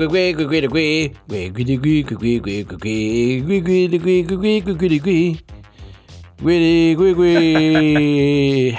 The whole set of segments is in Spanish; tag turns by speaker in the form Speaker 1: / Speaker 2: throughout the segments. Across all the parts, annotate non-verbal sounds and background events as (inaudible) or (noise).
Speaker 1: Gwiggy, gwiggy,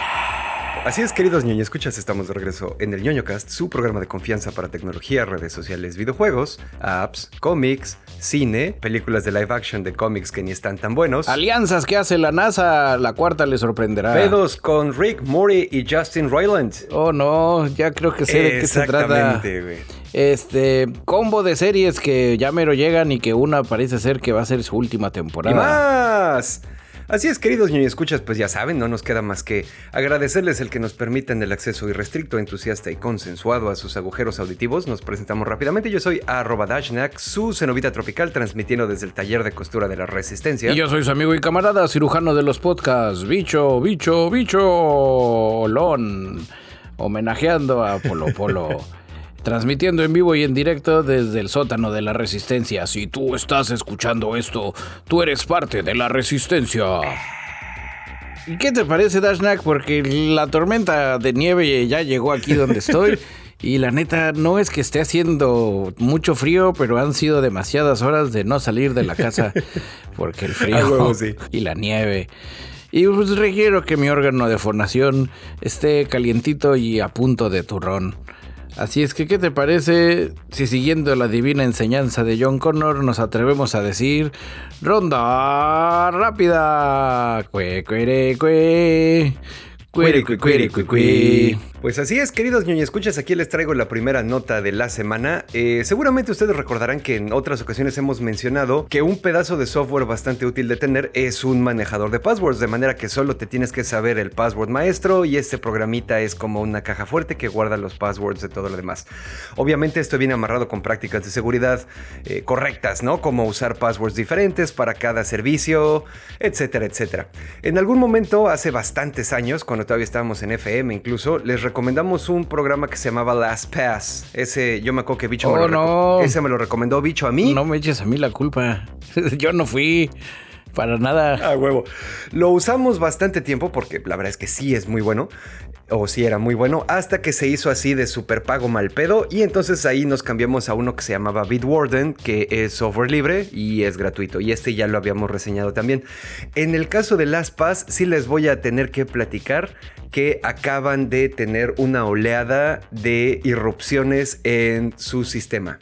Speaker 1: Así es, queridos ñoño escuchas, estamos de regreso en el ñoño cast, su programa de confianza para tecnología, redes sociales, videojuegos, apps, cómics, cine, películas de live action de cómics que ni están tan buenos.
Speaker 2: Alianzas que hace la NASA, la cuarta le sorprenderá.
Speaker 1: Pedos con Rick Murray y Justin Roiland.
Speaker 2: Oh no, ya creo que sé de qué se trata.
Speaker 1: Exactamente, güey.
Speaker 2: Este combo de series que ya mero llegan y que una parece ser que va a ser su última
Speaker 1: Y
Speaker 2: temporada.
Speaker 1: más. Así es, queridos ñoño escuchas, pues ya saben, no nos queda más que agradecerles el que nos permitan el acceso irrestricto, entusiasta y consensuado a sus agujeros auditivos. Nos presentamos rápidamente. Yo soy arroba Dashnak, su cenovita tropical, transmitiendo desde el taller de costura de la Resistencia.
Speaker 2: Y yo soy su amigo y camarada, cirujano de los podcasts, bicho, bicho, bicho, lon, homenajeando a Polo Polo. (laughs) Transmitiendo en vivo y en directo desde el sótano de la resistencia. Si tú estás escuchando esto, tú eres parte de la resistencia. ¿Y qué te parece, Dashnak? Porque la tormenta de nieve ya llegó aquí donde (laughs) estoy. Y la neta, no es que esté haciendo mucho frío, pero han sido demasiadas horas de no salir de la casa. (laughs) Porque el frío
Speaker 1: A huevo, sí.
Speaker 2: y la nieve. Y pues requiero que mi órgano de fonación esté calientito y a punto de turrón. Así es que, ¿qué te parece si siguiendo la divina enseñanza de John Connor nos atrevemos a decir ronda rápida? Cue, cuere, cue. Cuere, cue, cuere, cue, cue.
Speaker 1: Pues así es, queridos ñoño escuchas, aquí les traigo la primera nota de la semana. Eh, seguramente ustedes recordarán que en otras ocasiones hemos mencionado que un pedazo de software bastante útil de tener es un manejador de passwords, de manera que solo te tienes que saber el password maestro y este programita es como una caja fuerte que guarda los passwords de todo lo demás. Obviamente esto viene amarrado con prácticas de seguridad eh, correctas, ¿no? Como usar passwords diferentes para cada servicio, etcétera, etcétera. En algún momento, hace bastantes años, cuando todavía estábamos en FM incluso, les recomendamos un programa que se llamaba LastPass. Ese, yo me acuerdo que Bicho me
Speaker 2: Oh,
Speaker 1: lo reco-
Speaker 2: no.
Speaker 1: Ese me lo recomendó Bicho a mí.
Speaker 2: No me eches a mí la culpa. (laughs) Yo no fui para nada.
Speaker 1: A huevo. Lo usamos bastante tiempo porque la verdad es que sí es muy bueno. O sí era muy bueno. Hasta que se hizo así de super pago mal pedo. Y entonces ahí nos cambiamos a uno que se llamaba Bitwarden, que es software libre y es gratuito. Y este ya lo habíamos reseñado también. En el caso de LastPass, sí les voy a tener que platicar que acaban de tener una oleada de irrupciones en su sistema.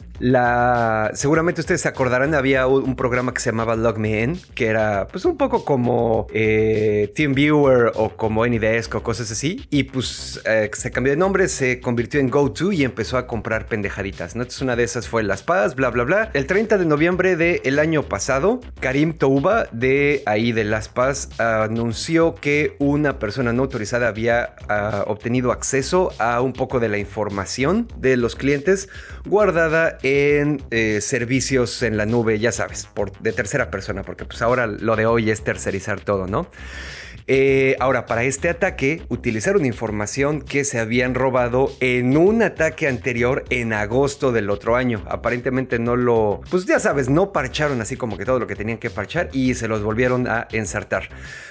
Speaker 1: Seguramente ustedes se acordarán, había un programa que se llamaba Log Me In, que era pues un poco como eh, TeamViewer o como AnyDesk o cosas así. Y pues eh, se cambió de nombre, se convirtió en GoTo y empezó a comprar pendejaditas. ¿no? Entonces una de esas fue Las Paz, bla, bla, bla. El 30 de noviembre del año pasado, Karim Touba de ahí de Las Paz anunció que una persona no autorizada ah, obtenido acceso a un poco de la información de los clientes guardada en eh, servicios en la nube, ya sabes, de tercera persona, porque pues ahora lo de hoy es tercerizar todo, ¿no? Eh, ahora, para este ataque, utilizaron información que se habían robado en un ataque anterior en agosto del otro año. Aparentemente no lo, pues ya sabes, no parcharon así como que todo lo que tenían que parchar y se los volvieron a ensartar.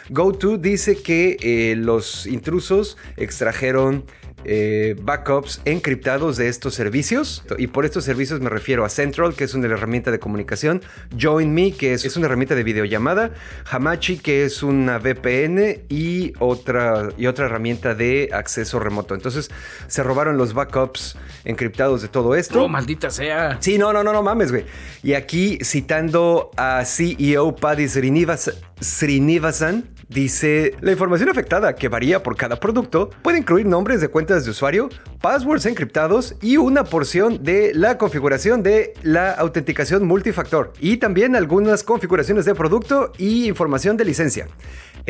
Speaker 1: GoTo dice que eh, los intrusos extrajeron eh, backups encriptados de estos servicios. Y por estos servicios me refiero a Central, que es una herramienta de comunicación, Join Me, que es, es una herramienta de videollamada, Hamachi, que es una VPN y otra, y otra herramienta de acceso remoto. Entonces se robaron los backups encriptados de todo esto.
Speaker 2: Oh, maldita sea.
Speaker 1: Sí, no, no, no, no mames, güey. Y aquí citando a CEO Paddy Srinivas- Srinivasan, dice, la información afectada, que varía por cada producto, puede incluir nombres de cuentas de usuario, passwords encriptados y una porción de la configuración de la autenticación multifactor y también algunas configuraciones de producto y información de licencia.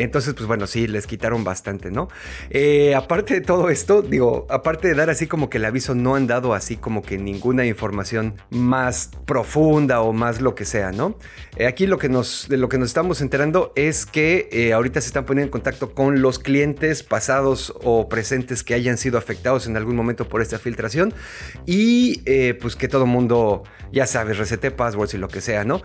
Speaker 1: Entonces, pues bueno, sí, les quitaron bastante, ¿no? Eh, aparte de todo esto, digo, aparte de dar así como que el aviso, no han dado así como que ninguna información más profunda o más lo que sea, ¿no? Eh, aquí lo que nos, lo que nos estamos enterando es que eh, ahorita se están poniendo en contacto con los clientes pasados o presentes que hayan sido afectados en algún momento por esta filtración y pues que todo mundo, ya sabes, resete passwords y lo que sea, ¿no?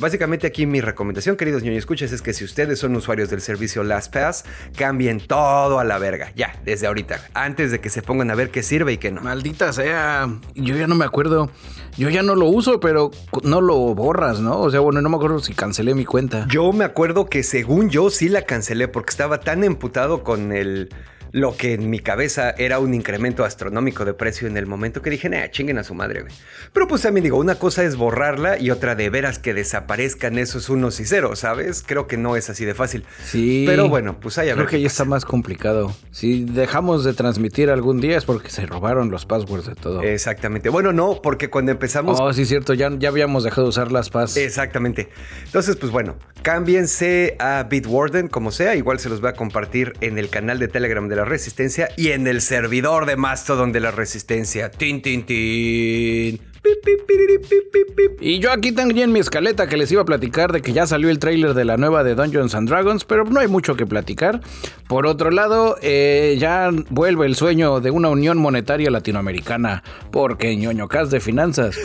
Speaker 1: Básicamente aquí mi recomendación, queridos ñoño escuchas, es que si ustedes son usuarios de el servicio LastPass, cambien todo a la verga. Ya, desde ahorita. Antes de que se pongan a ver qué sirve y qué no.
Speaker 2: Maldita sea. Yo ya no me acuerdo. Yo ya no lo uso, pero no lo borras, ¿no? O sea, bueno, no me acuerdo si cancelé mi cuenta.
Speaker 1: Yo me acuerdo que según yo sí la cancelé porque estaba tan emputado con el lo que en mi cabeza era un incremento astronómico de precio en el momento que dije, nah, chinguen a su madre, güey. Pero pues también digo, una cosa es borrarla y otra de veras que desaparezcan esos unos y ceros, ¿sabes? Creo que no es así de fácil.
Speaker 2: Sí.
Speaker 1: Pero bueno, pues hay a
Speaker 2: Creo
Speaker 1: ver
Speaker 2: que ya
Speaker 1: pasa.
Speaker 2: está más complicado. Si dejamos de transmitir algún día es porque se robaron los passwords de todo.
Speaker 1: Exactamente. Bueno, no, porque cuando empezamos
Speaker 2: Oh, sí, cierto, ya, ya habíamos dejado de usar las PAS.
Speaker 1: Exactamente. Entonces, pues bueno, cámbiense a Bitwarden como sea. Igual se los voy a compartir en el canal de Telegram de la Resistencia y en el servidor de Mastodon de la Resistencia. Tin, tin, tin.
Speaker 2: Y yo aquí en mi escaleta que les iba a platicar de que ya salió el tráiler de la nueva de Dungeons and Dragons, pero no hay mucho que platicar. Por otro lado, eh, ya vuelve el sueño de una unión monetaria latinoamericana, porque ñoño cas de finanzas.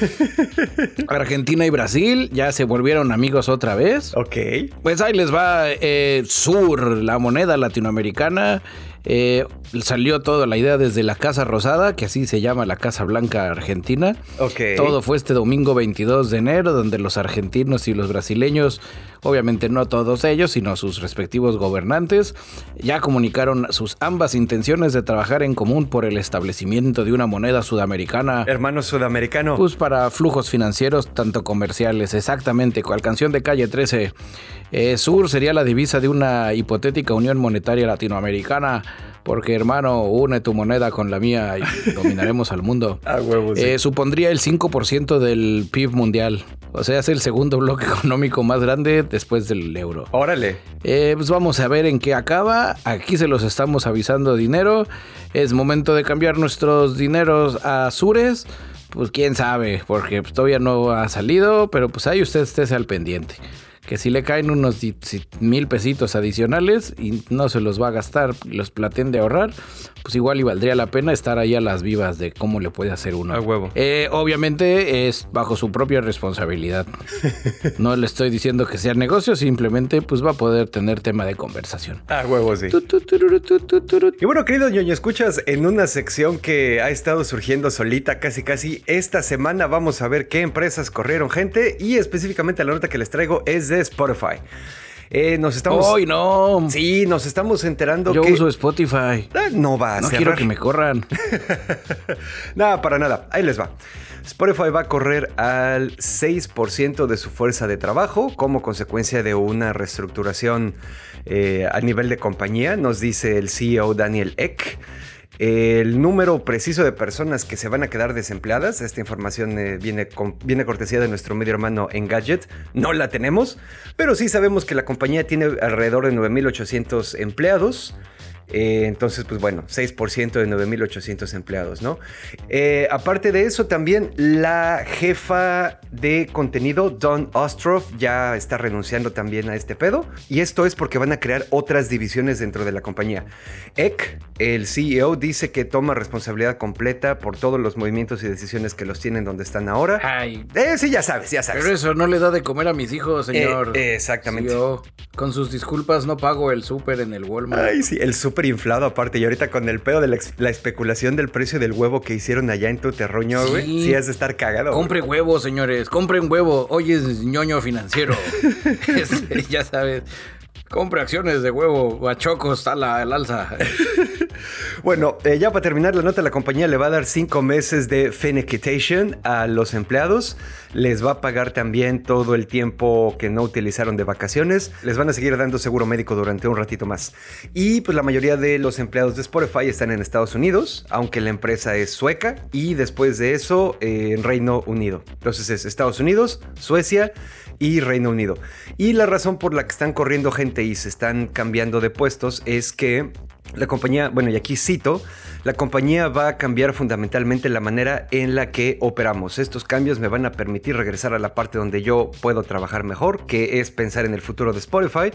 Speaker 2: (laughs) Argentina y Brasil ya se volvieron amigos otra vez.
Speaker 1: Ok.
Speaker 2: Pues ahí les va eh, Sur, la moneda latinoamericana. Eh, salió toda la idea desde la Casa Rosada, que así se llama la Casa Blanca Argentina.
Speaker 1: Ok.
Speaker 2: Todo fue este domingo 22 de enero, donde los argentinos y los brasileños, obviamente no todos ellos, sino sus respectivos gobernantes, ya comunicaron sus ambas intenciones de trabajar en común por el establecimiento de una moneda sudamericana.
Speaker 1: Hermano sudamericano.
Speaker 2: Pues para flujos financieros, tanto comerciales, exactamente, cual canción de calle 13. Eh, Sur sería la divisa de una hipotética unión monetaria latinoamericana, porque hermano, une tu moneda con la mía y (laughs) dominaremos al mundo.
Speaker 1: A huevo, sí.
Speaker 2: Eh, supondría el 5% del PIB mundial, o sea, es el segundo bloque (laughs) económico más grande después del euro.
Speaker 1: Órale.
Speaker 2: Eh, pues vamos a ver en qué acaba. Aquí se los estamos avisando dinero. Es momento de cambiar nuestros dineros a Sures. Pues quién sabe, porque pues, todavía no ha salido, pero pues ahí usted esté al pendiente. Que si le caen unos mil pesitos adicionales y no se los va a gastar, los plateen de ahorrar, pues igual y valdría la pena estar ahí a las vivas de cómo le puede hacer uno.
Speaker 1: A huevo.
Speaker 2: Eh, obviamente es bajo su propia responsabilidad. (laughs) No le estoy diciendo que sea negocio, simplemente pues va a poder tener tema de conversación.
Speaker 1: A huevo, sí.
Speaker 2: Tu, tu, tu.
Speaker 1: Y bueno, querido ñoño, escuchas en una sección que ha estado surgiendo solita casi casi. Esta semana vamos a ver qué empresas corrieron gente y específicamente la nota que les traigo es de Spotify. Eh, nos estamos...
Speaker 2: ¡Ay, no!
Speaker 1: Sí, nos estamos enterando
Speaker 2: Yo
Speaker 1: que...
Speaker 2: uso Spotify.
Speaker 1: Ah, No va a
Speaker 2: No
Speaker 1: cerrar.
Speaker 2: quiero que me corran. (laughs)
Speaker 1: Nada, para nada. Ahí les va. Spotify va a correr al 6% de su fuerza de trabajo como consecuencia de una reestructuración eh, a nivel de compañía, nos dice el CEO Daniel Eck. El número preciso de personas que se van a quedar desempleadas, esta información eh, viene, con- viene cortesía de nuestro medio hermano Engadget, no la tenemos, pero sí sabemos que la compañía tiene alrededor de 9.800 empleados. Eh, entonces, pues bueno, 6% de 9.800 empleados, ¿no? Eh, aparte de eso, también la jefa de contenido, Dawn Ostroff, ya está renunciando también a este pedo. Y esto es porque van a crear otras divisiones dentro de la compañía. Eck, el CEO, dice que toma responsabilidad completa por todos los movimientos y decisiones que los tienen donde están ahora.
Speaker 2: Ay,
Speaker 1: Eh, sí, ya sabes, ya sabes.
Speaker 2: pero eso no le da de comer a mis hijos, señor.
Speaker 1: Exactamente.
Speaker 2: Yo, con sus disculpas, no pago el súper en el Walmart.
Speaker 1: Ay, sí, el súper inflado aparte. Y ahorita con el pedo de la, especulación del precio del huevo que hicieron allá en tu terruño, güey.
Speaker 2: Sí.
Speaker 1: Sí, has de estar cagado.
Speaker 2: Compre huevo, señores. Compren huevo. Hoy es ñoño financiero. (laughs) (laughs) Este, ya sabes. Compre acciones de huevo. A está la, el alza. (laughs)
Speaker 1: Bueno, eh, ya para terminar la nota, la compañía le va a dar cinco meses de finiquitation a los empleados. Les va a pagar también todo el tiempo que no utilizaron de vacaciones. Les van a seguir dando seguro médico durante un ratito más. Y pues la mayoría de los empleados de Spotify están en Estados Unidos, aunque la empresa es sueca. Y después de eso, eh, en Reino Unido. Entonces es Estados Unidos, Suecia y Reino Unido. Y la razón por la que están corriendo gente y se están cambiando de puestos es que la compañía, bueno, y aquí cito, la compañía va a cambiar fundamentalmente la manera en la que operamos. Estos cambios me van a permitir regresar a la parte donde yo puedo trabajar mejor, que es pensar en el futuro de Spotify.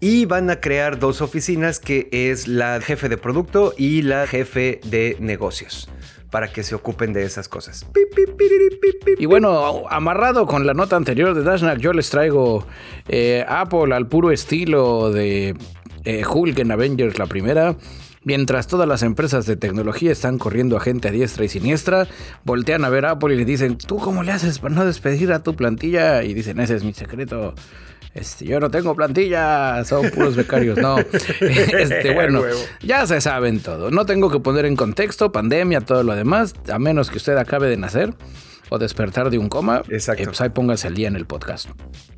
Speaker 1: Y van a crear dos oficinas, que es la jefe de producto y la jefe de negocios. Para que se ocupen de esas cosas.
Speaker 2: Y bueno, amarrado con la nota anterior de Dashnak, yo les traigo eh, Apple al puro estilo de eh, Hulk en Avengers la primera. Mientras todas las empresas de tecnología están corriendo a gente a diestra y siniestra, voltean a ver a Apple y le dicen, ¿tú cómo le haces para no despedir a tu plantilla? Y dicen, ese es mi secreto. Este, yo no tengo plantilla, son puros becarios, no. (laughs) Este, bueno, ya se saben todo. No tengo que poner en contexto, pandemia, todo lo demás, a menos que usted acabe de nacer o despertar de un coma,
Speaker 1: Exacto.
Speaker 2: eh, pues ahí póngase el día en el podcast.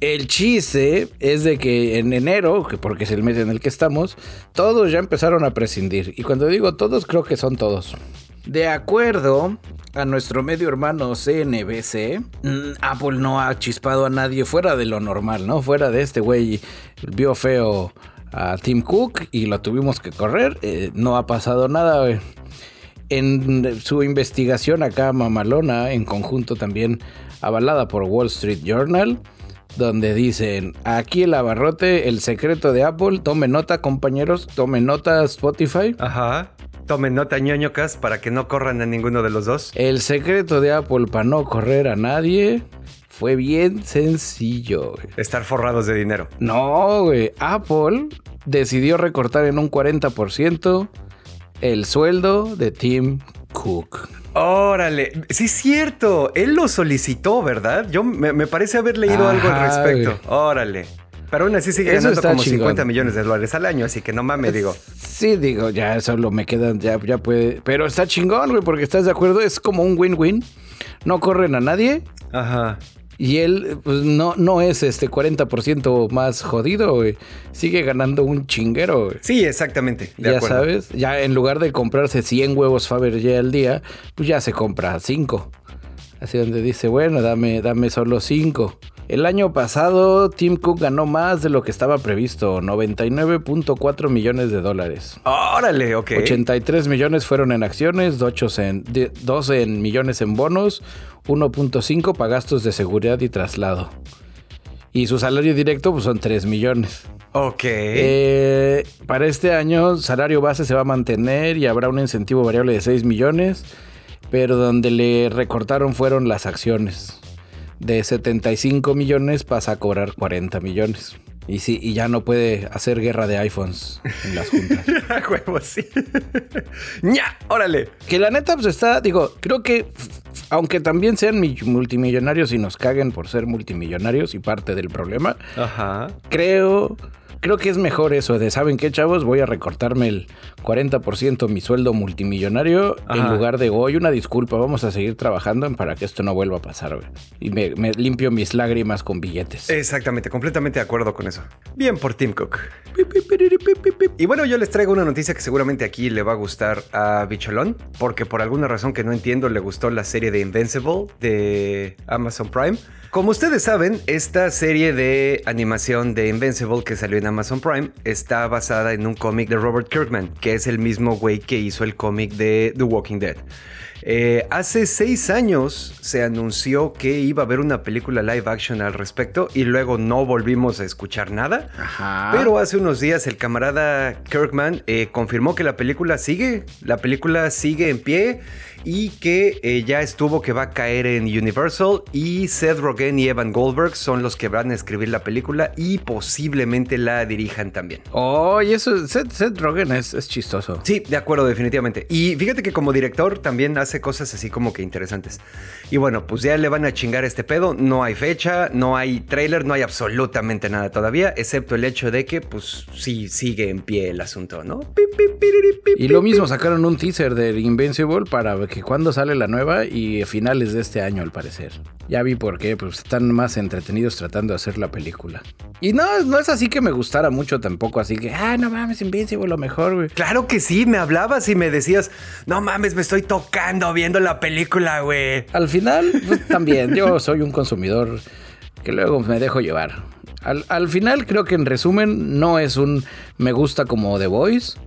Speaker 2: El chiste es de que en enero, que porque es el mes en el que estamos, todos ya empezaron a prescindir. Y cuando digo todos, creo que son todos. De acuerdo a nuestro medio hermano CNBC, mm, Apple no ha chispado a nadie fuera de lo normal, ¿no? Fuera de este güey vio feo a Tim Cook y lo tuvimos que correr. eh, no ha pasado nada, en su investigación acá mamalona, en conjunto también avalada por Wall Street Journal, donde dicen, aquí el abarrote, el secreto de Apple, tome nota compañeros, tome nota Spotify.
Speaker 1: Ajá. Tomen nota ñoñocas para que no corran a ninguno de los dos.
Speaker 2: El secreto de Apple para no correr a nadie fue bien sencillo. güey.
Speaker 1: Estar forrados de dinero.
Speaker 2: No, güey. Apple decidió recortar en un 40% el sueldo de Tim Cook.
Speaker 1: Órale, sí es cierto, él lo solicitó, ¿verdad? Yo me, me parece haber leído algo al respecto. Órale. Pero aún así sigue
Speaker 2: Eso
Speaker 1: ganando
Speaker 2: está
Speaker 1: como
Speaker 2: chingón.
Speaker 1: 50 millones de dólares al año, así que no mames, digo.
Speaker 2: Sí, digo, ya solo me quedan, ya, ya puede. Pero está chingón, güey, porque estás de acuerdo, es como un win-win. No corren a nadie
Speaker 1: Ajá.
Speaker 2: y él pues, no, no es este 40% más jodido, güey. Sigue ganando un chinguero, güey.
Speaker 1: Sí, exactamente. De
Speaker 2: ya
Speaker 1: acuerdo.
Speaker 2: sabes, ya en lugar de comprarse 100 huevos Fabergé al día, pues ya se compra 5. Así donde dice, bueno, dame, dame solo 5. El año pasado, Tim Cook ganó más de lo que estaba previsto, 99.4 millones de dólares.
Speaker 1: Órale, ok.
Speaker 2: 83 millones fueron en acciones, 8 en, de- 12 en millones en bonos, 1.5 para gastos de seguridad y traslado. Y su salario directo pues, son 3 millones.
Speaker 1: Ok.
Speaker 2: Eh, para este año, salario base se va a mantener y habrá un incentivo variable de 6 millones, pero donde le recortaron fueron las acciones. De 75 millones pasa a cobrar 40 millones. Y sí, y ya no puede hacer guerra de iPhones en las juntas. (laughs)
Speaker 1: A huevo, sí. (laughs) ¡Ña! ¡Órale!
Speaker 2: Que la neta, pues está, digo, creo que aunque también sean mi- multimillonarios y nos caguen por ser multimillonarios y parte del problema,
Speaker 1: Ajá.
Speaker 2: creo, creo que es mejor eso de, ¿saben qué, chavos? Voy a recortarme el 40% mi sueldo multimillonario en
Speaker 1: Ajá.
Speaker 2: lugar de, hoy una disculpa, vamos a seguir trabajando en para que esto no vuelva a pasar, güey. Y me, me limpio mis lágrimas con billetes.
Speaker 1: Exactamente, completamente de acuerdo con eso. Bien por Tim Cook. Y bueno, yo les traigo una noticia que seguramente aquí le va a gustar a Bicholón, porque por alguna razón que no entiendo le gustó la serie de Invincible de Amazon Prime. Como ustedes saben, esta serie de animación de Invincible que salió en Amazon Prime está basada en un cómic de Robert Kirkman, que es el mismo güey que hizo el cómic de The Walking Dead. Eh, hace seis años se anunció que iba a haber una película live action al respecto y luego no volvimos a escuchar nada.
Speaker 2: Ajá.
Speaker 1: Pero hace unos días el camarada Kirkman eh, confirmó que la película sigue, la película sigue en pie y que eh, ya estuvo que va a caer en Universal y Seth Rogen y Evan Goldberg son los que van a escribir la película y posiblemente la dirijan también.
Speaker 2: Oh, y eso, Seth, Seth Rogen es, es chistoso.
Speaker 1: Sí, de acuerdo, definitivamente. Y fíjate que como director también hace cosas así como que interesantes. Y bueno, pues ya le van a chingar este pedo. No hay fecha, no hay trailer, no hay absolutamente nada todavía, excepto el hecho de que pues sí sigue en pie el asunto, ¿no?
Speaker 2: Y lo mismo, sacaron un teaser de Invincible para que cuando sale la nueva y a finales de este año al parecer. Ya vi por qué, pues están más entretenidos tratando de hacer la película. Y no, no es así que me gustara mucho tampoco, así que, ah, no mames, Invincible lo mejor, güey.
Speaker 1: Claro que sí, me hablabas y me decías, no mames, me estoy tocando viendo la película, güey.
Speaker 2: Al final, pues, también, yo soy un consumidor que luego me dejo llevar. Al, al final, creo que en resumen, no es un me gusta como The Voice,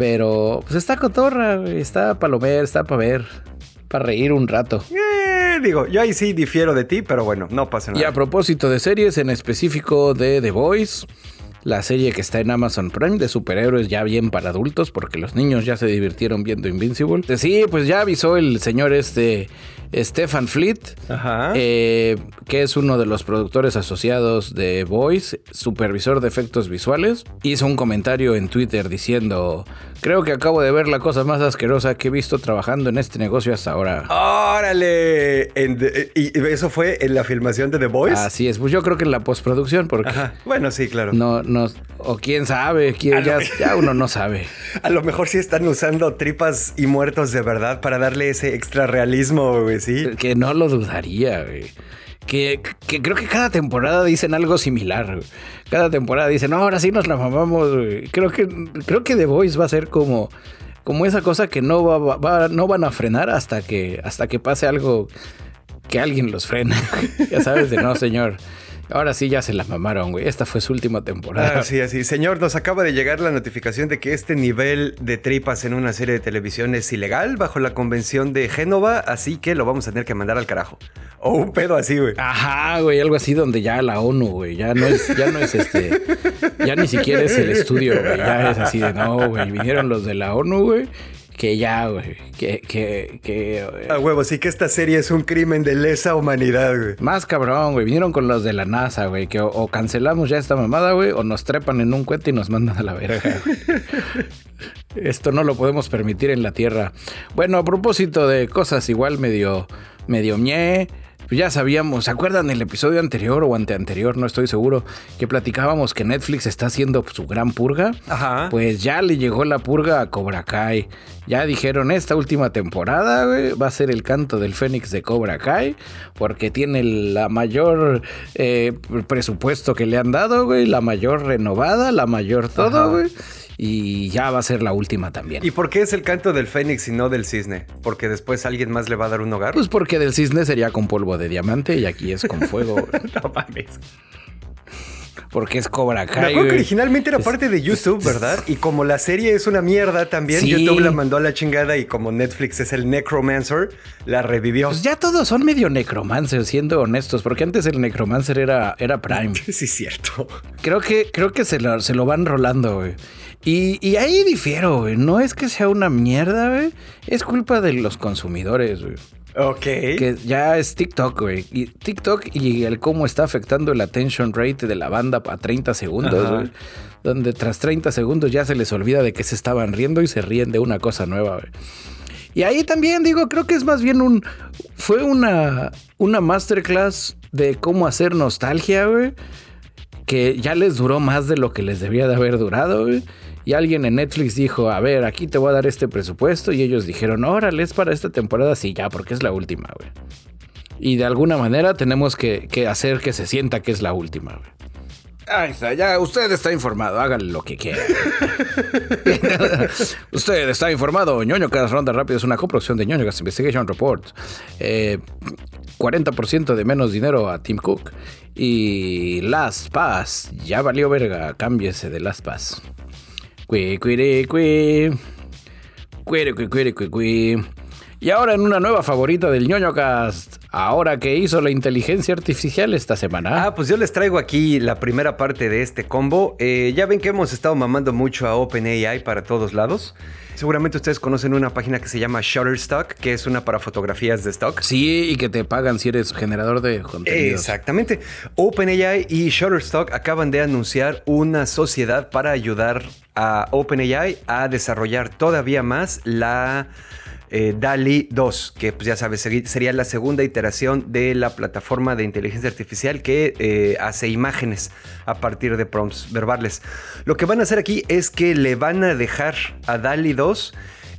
Speaker 2: pero pues está cotorra, está palomer, está para ver, para reír un rato.
Speaker 1: Eh, digo, yo ahí sí difiero de ti, pero bueno, no pasa
Speaker 2: Y
Speaker 1: nada.
Speaker 2: a propósito de series, en específico de The Voice, la serie que está en Amazon Prime de superhéroes ya bien para adultos, porque los niños ya se divirtieron viendo Invincible. Sí, pues ya avisó el señor este Stefan Fleet, eh, que es uno de los productores asociados de Voice, supervisor de efectos visuales, hizo un comentario en Twitter diciendo, creo que acabo de ver la cosa más asquerosa que he visto trabajando en este negocio hasta ahora.
Speaker 1: ¡Órale! ¿Y eso fue en la filmación de The Voice?
Speaker 2: Así es, pues yo creo que en la postproducción, porque...
Speaker 1: Bueno, sí, claro.
Speaker 2: No, no, o quién sabe, quién, ya, ya uno no sabe. (laughs)
Speaker 1: A lo mejor sí están usando tripas y muertos de verdad para darle ese extra realismo, güey.
Speaker 2: Que no lo dudaría, güey. Que, creo que cada temporada dicen algo similar. Cada temporada dicen, no, ahora sí nos la mamamos. Creo que, creo que The Voice va a ser como, como esa cosa que no, va, no van a frenar hasta que, hasta que pase algo que alguien los frena. (laughs) ya sabes, de no, señor. Ahora sí ya se la mamaron, güey. Esta fue su última temporada.
Speaker 1: Así, así. Señor, nos acaba de llegar la notificación de que este nivel de tripas en una serie de televisión es ilegal bajo la convención de Génova, así que lo vamos a tener que mandar al carajo. O un pedo así, güey.
Speaker 2: Ajá, güey, algo así donde ya la ONU, güey, ya no es, ya no es este, ya ni siquiera es el estudio, güey, ya es así de no, güey, vinieron los de la ONU, güey, que ya, güey, que, que, que...
Speaker 1: A huevo, sí que esta serie es un crimen de lesa humanidad, güey.
Speaker 2: Más cabrón, güey, vinieron con los de la NASA, güey, que o, cancelamos ya esta mamada, güey, o nos trepan en un cuento y nos mandan a la verga, (laughs) Esto no lo podemos permitir en la Tierra. Bueno, a propósito de cosas igual medio, medio ñe, pues ya sabíamos, ¿se acuerdan del episodio anterior o anteanterior? No estoy seguro, que platicábamos que Netflix está haciendo su gran purga. Ajá. Pues ya le llegó la purga a Cobra Kai. Ya dijeron, esta última temporada, va a ser el canto del Fénix de Cobra Kai, porque tiene la mayor eh, presupuesto que le han dado, güey, la mayor renovada, la mayor todo, güey y ya va a ser la última también.
Speaker 1: ¿Y por qué es el canto del Fénix y no del cisne? ¿Porque después alguien más le va a dar un hogar?
Speaker 2: Pues porque del cisne sería con polvo de diamante y aquí es con fuego. (laughs) no mames porque es Cobra Kai.
Speaker 1: Me que originalmente era parte de YouTube, ¿verdad? Y como la serie es una mierda también, YouTube la mandó a la chingada y como Netflix es el Necromancer, la revivió.
Speaker 2: Pues ya todos son medio Necromancer, siendo honestos, porque antes el Necromancer era, era Prime. (laughs)
Speaker 1: Sí, cierto.
Speaker 2: Creo que, creo que se lo, se lo van rolando, güey. Y, y, ahí difiero, güey. No es que sea una mierda, güey. Es culpa de los consumidores, güey.
Speaker 1: Ok.
Speaker 2: Que ya es TikTok, güey. Y TikTok y el cómo está afectando el attention rate de la banda a 30 segundos, güey. Donde tras 30 segundos ya se les olvida de que se estaban riendo y se ríen de una cosa nueva, güey. Y ahí también digo, creo que es más bien un. Fue una, una masterclass de cómo hacer nostalgia, güey. Que ya les duró más de lo que les debía de haber durado, güey. Y alguien en Netflix dijo, a ver, aquí te voy a dar este presupuesto. Y ellos dijeron, órale, es para esta temporada. Sí, ya, porque es la última, güey. Y de alguna manera tenemos que, hacer que se sienta que es la última, güey. Ahí está, ya usted está informado, hágale lo que quiera. (laughs) usted está informado. ñoño Gas Ronda Rápido es una coproducción de ñoño Gas Investigation Report. 40% eh, de menos dinero a Tim Cook. Y Las Paz, ya valió verga, cámbiese de Las Paz. Y ahora en una nueva favorita del ñoño cast. Ahora que hizo la inteligencia artificial esta semana.
Speaker 1: Ah, pues yo les traigo aquí la primera parte de este combo. Eh, ya ven que hemos estado mamando mucho a OpenAI para todos lados. Seguramente ustedes conocen una página que se llama Shutterstock, que es una para fotografías de stock.
Speaker 2: Sí, y que te pagan si eres generador de contenido.
Speaker 1: Exactamente. OpenAI y Shutterstock acaban de anunciar una sociedad para ayudar a OpenAI a desarrollar todavía más la eh, DALI 2, que pues ya sabes, sería la segunda iteración de la plataforma de inteligencia artificial que eh, hace imágenes a partir de prompts verbales. Lo que van a hacer aquí es que le van a dejar a DALI 2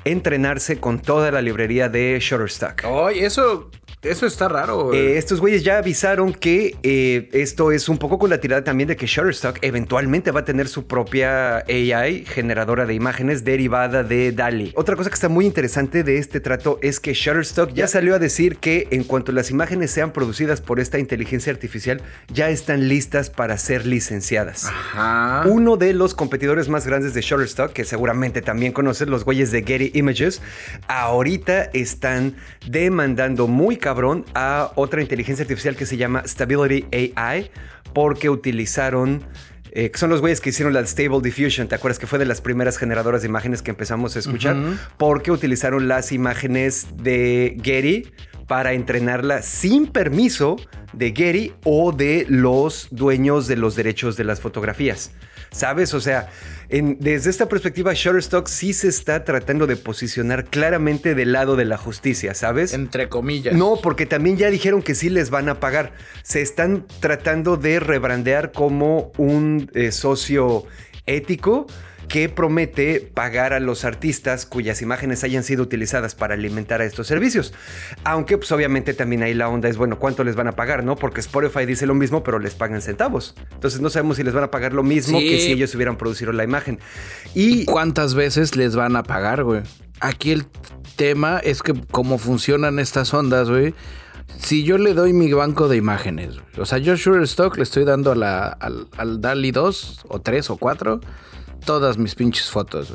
Speaker 1: entrenarse con toda la librería de Shutterstock.
Speaker 2: Ay, eso eso está raro.
Speaker 1: Eh, estos güeyes ya avisaron que eh, esto es un poco con la tirada también de que Shutterstock eventualmente va a tener su propia AI generadora de imágenes derivada de DALI. Otra cosa que está muy interesante de este trato es que Shutterstock ya salió a decir que en cuanto las imágenes sean producidas por esta inteligencia artificial, ya están listas para ser licenciadas. Ajá. Uno de los competidores más grandes de Shutterstock, que seguramente también conoces, los güeyes de Getty Images, ahorita están demandando muy cabrón a otra inteligencia artificial que se llama Stability AI porque utilizaron eh, que son los güeyes que hicieron la Stable Diffusion, ¿te acuerdas que fue de las primeras generadoras de imágenes que empezamos a escuchar? Porque utilizaron las imágenes de Getty para entrenarla sin permiso de Getty o de los dueños de los derechos de las fotografías. ¿Sabes? O sea, desde esta perspectiva, Shutterstock sí se está tratando de posicionar claramente del lado de la justicia, ¿sabes?
Speaker 2: Entre comillas.
Speaker 1: No, porque también ya dijeron que sí les van a pagar. Se están tratando de rebrandear como un eh, socio ético que promete pagar a los artistas cuyas imágenes hayan sido utilizadas para alimentar a estos servicios. Aunque pues obviamente también ahí la onda es, bueno, ¿cuánto les van a pagar? ¿No? Porque Spotify dice lo mismo, pero les pagan centavos. Entonces no sabemos si les van a pagar lo mismo que si ellos hubieran producido la imagen.
Speaker 2: Y cuántas veces les van a pagar, güey. Aquí el tema es que cómo funcionan estas ondas, güey si yo le doy mi banco de imágenes, o sea, yo Stock le estoy dando al, al DALI 2 o 3 o 4 todas mis pinches fotos.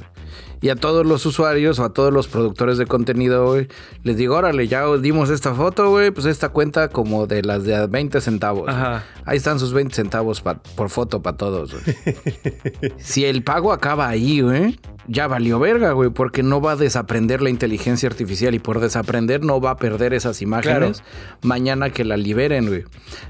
Speaker 2: Y a todos los usuarios o a todos los productores de contenido, güey, les digo, órale, ya dimos esta foto, güey, pues esta cuenta como de las de 20 centavos. Ajá. Ahí están sus 20 centavos por foto para todos, güey. (laughs) si el pago acaba ahí, güey, ya valió verga, güey, porque no va a desaprender la inteligencia artificial y por desaprender no va a perder esas imágenes mañana que la liberen, güey.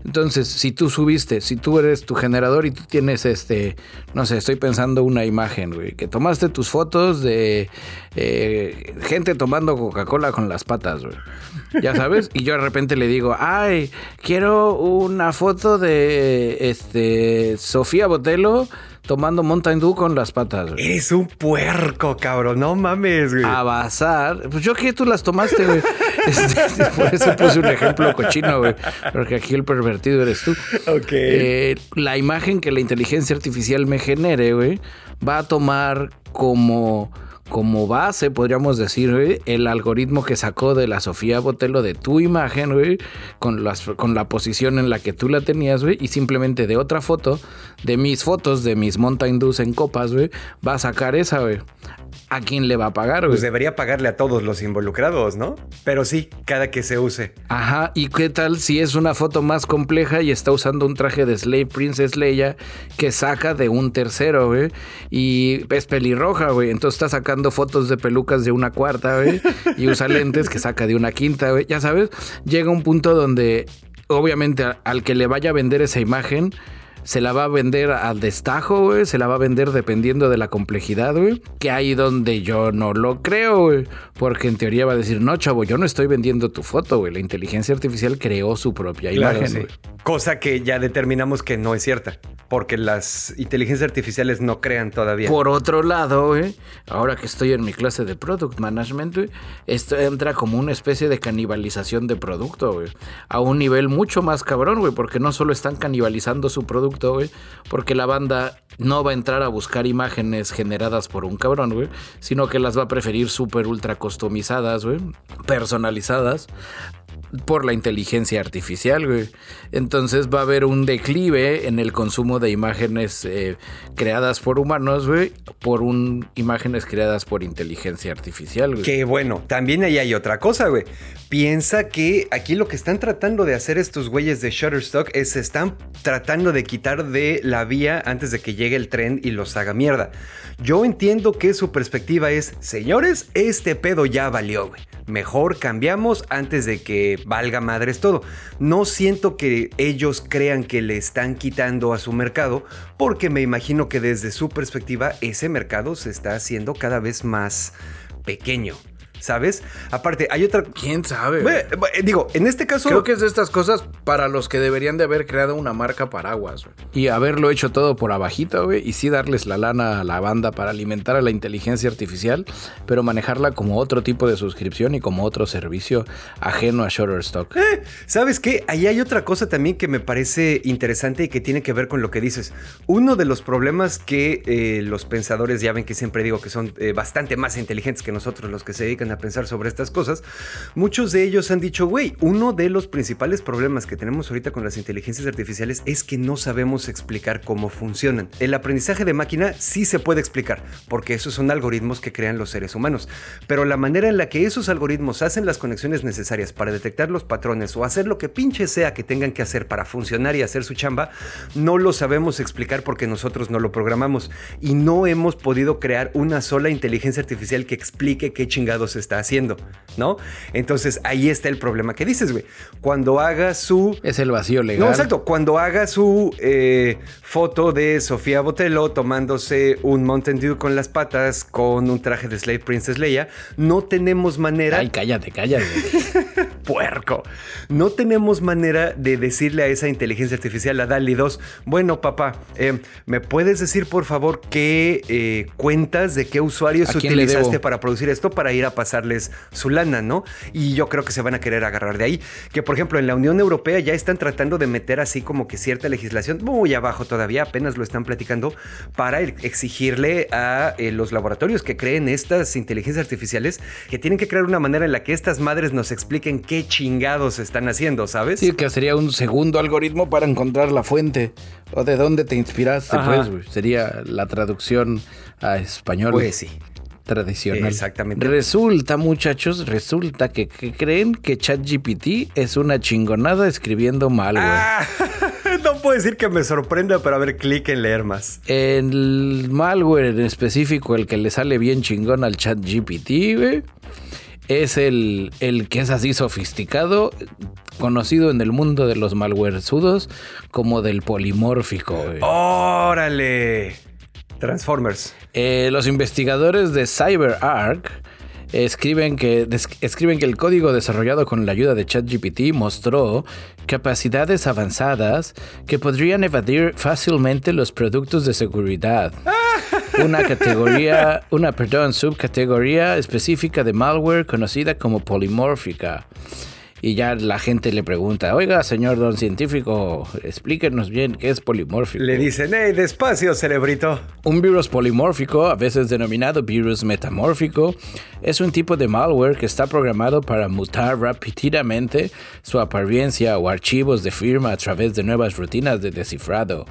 Speaker 2: Entonces, si tú subiste, si tú eres tu generador y tú tienes este, no sé, estoy pensando una imagen, güey, que tomaste tus fotos de eh, gente tomando Coca-Cola con las patas, güey. Ya sabes, y yo de repente le digo, ay, quiero una foto de este Sofía Botelo tomando Mountain Dew con las patas.
Speaker 1: Eres un puerco, cabrón. No mames, güey.
Speaker 2: A bazar. Pues yo que tú las tomaste, güey. (laughs) Este, por eso puse un ejemplo cochino, güey. Porque aquí el pervertido eres tú.
Speaker 1: Ok.
Speaker 2: Eh, la imagen que la inteligencia artificial me genere, güey, va a tomar como como base, podríamos decir, el algoritmo que sacó de la Sofía Botelo de tu imagen, con, con la posición en la que tú la tenías, y simplemente de otra foto, de mis fotos, de mis Mountain Dews en copas, güey, va a sacar esa. ¿A quién le va a pagar, güey?
Speaker 1: Pues debería pagarle a todos los involucrados, ¿no? Pero sí, cada que se use.
Speaker 2: Ajá, ¿y qué tal si es una foto más compleja y está usando un traje de Slave Princess Leia que saca de un tercero, güey? Y es pelirroja, güey. Entonces está sacando fotos de pelucas de una cuarta, güey. Y usa (laughs) lentes que saca de una quinta, güey. Ya sabes, llega un punto donde obviamente al que le vaya a vender esa imagen se la va a vender al destajo, güey, se la va a vender dependiendo de la complejidad, güey, que ahí donde yo no lo creo, güey, porque en teoría va a decir, no, chavo, yo no estoy vendiendo tu foto, güey, la inteligencia artificial creó su propia imagen.
Speaker 1: Cosa que ya determinamos que no es cierta, porque las inteligencias artificiales no crean todavía.
Speaker 2: Por otro lado, güey, ahora que estoy en mi clase de Product Management, güey, esto entra como una especie de canibalización de producto, güey, a un nivel mucho más cabrón, güey, porque no solo están canibalizando su producto, porque la banda no va a entrar a buscar imágenes generadas por un cabrón, güey, sino que las va a preferir súper ultra customizadas, güey, personalizadas por la inteligencia artificial, güey. Entonces va a haber un declive en el consumo de imágenes eh, creadas por humanos, güey, por un, imágenes creadas por inteligencia artificial, güey.
Speaker 1: Bueno, también ahí hay otra cosa, güey. Piensa que aquí lo que están tratando de hacer estos güeyes de Shutterstock es están tratando de quitar de la vía antes de que llegue el tren y los haga mierda. Yo entiendo que su perspectiva es, señores, este pedo ya valió. Mejor cambiamos antes de que valga madres todo. No siento que ellos crean que le están quitando a su mercado, porque me imagino que desde su perspectiva ese mercado se está haciendo cada vez más pequeño. ¿Sabes? Aparte, hay otra...
Speaker 2: ¿Quién sabe?
Speaker 1: digo, en este caso...
Speaker 2: Creo que es de estas cosas para los que deberían de haber creado una marca paraguas, güey. Y haberlo hecho todo por abajito, güey. Y sí darles la lana a la banda para alimentar a la inteligencia artificial, pero manejarla como otro tipo de suscripción y como otro servicio ajeno a Shutterstock.
Speaker 1: Eh, ¿Sabes qué? Ahí hay otra cosa también que me parece interesante y que tiene que ver con lo que dices. Uno de los problemas que eh, los pensadores, ya ven que siempre digo que son eh, bastante más inteligentes que nosotros los que se dedican a pensar sobre estas cosas, muchos de ellos han dicho, güey, uno de los principales problemas que tenemos ahorita con las inteligencias artificiales es que no sabemos explicar cómo funcionan. El aprendizaje de máquina sí se puede explicar, porque esos son algoritmos que crean los seres humanos, pero la manera en la que esos algoritmos hacen las conexiones necesarias para detectar los patrones o hacer lo que pinche sea que tengan que hacer para funcionar y hacer su chamba, no lo sabemos explicar porque nosotros no lo programamos y no hemos podido crear una sola inteligencia artificial que explique qué chingados está haciendo, ¿no? Entonces ahí está el problema que dices, güey. Cuando haga su...
Speaker 2: Es el vacío legal.
Speaker 1: No, exacto. Cuando haga su eh, foto de Sofía Botello tomándose un Mountain Dew con las patas con un traje de Slave Princess Leia, no tenemos manera...
Speaker 2: Ay, cállate, cállate. (laughs)
Speaker 1: Puerco. No tenemos manera de decirle a esa inteligencia artificial, a DALI 2, bueno papá, eh, ¿me puedes decir por favor qué eh, cuentas de qué usuarios utilizaste para producir esto para ir a pasarles su lana, ¿no? Y yo creo que se van a querer agarrar de ahí. Que por ejemplo en la Unión Europea ya están tratando de meter así como que cierta legislación, muy abajo todavía, apenas lo están platicando, para exigirle a eh, los laboratorios que creen estas inteligencias artificiales que tienen que crear una manera en la que estas madres nos expliquen qué chingados están haciendo, ¿sabes?
Speaker 2: Sí, que sería un segundo algoritmo para encontrar la fuente o de dónde te inspiraste, pues, Sería la traducción a español.
Speaker 1: Pues sí
Speaker 2: tradicional.
Speaker 1: Exactamente.
Speaker 2: Resulta, muchachos, resulta que, creen que ChatGPT es una chingonada escribiendo malware. Ah, (laughs)
Speaker 1: no puedo decir que me sorprenda, pero a ver, clic en leer más.
Speaker 2: El malware en específico, el que le sale bien chingón al ChatGPT, es el, el que es así sofisticado, conocido en el mundo de los malwaresudos como del polimórfico.
Speaker 1: ¡Órale! Transformers.
Speaker 2: Eh, los investigadores de CyberArk escriben que, escriben que el código desarrollado con la ayuda de ChatGPT mostró capacidades avanzadas que podrían evadir fácilmente los productos de seguridad. (laughs) Una categoría, una, perdón, subcategoría específica de malware conocida como polimórfica y ya la gente le pregunta, oiga, señor don científico, explíquenos bien qué es polimórfico.
Speaker 1: Le dicen, hey, despacio, cerebrito.
Speaker 2: Un virus polimórfico, a veces denominado virus metamórfico, es un tipo de malware que está programado para mutar rápidamente su apariencia o archivos de firma a través de nuevas rutinas de descifrado.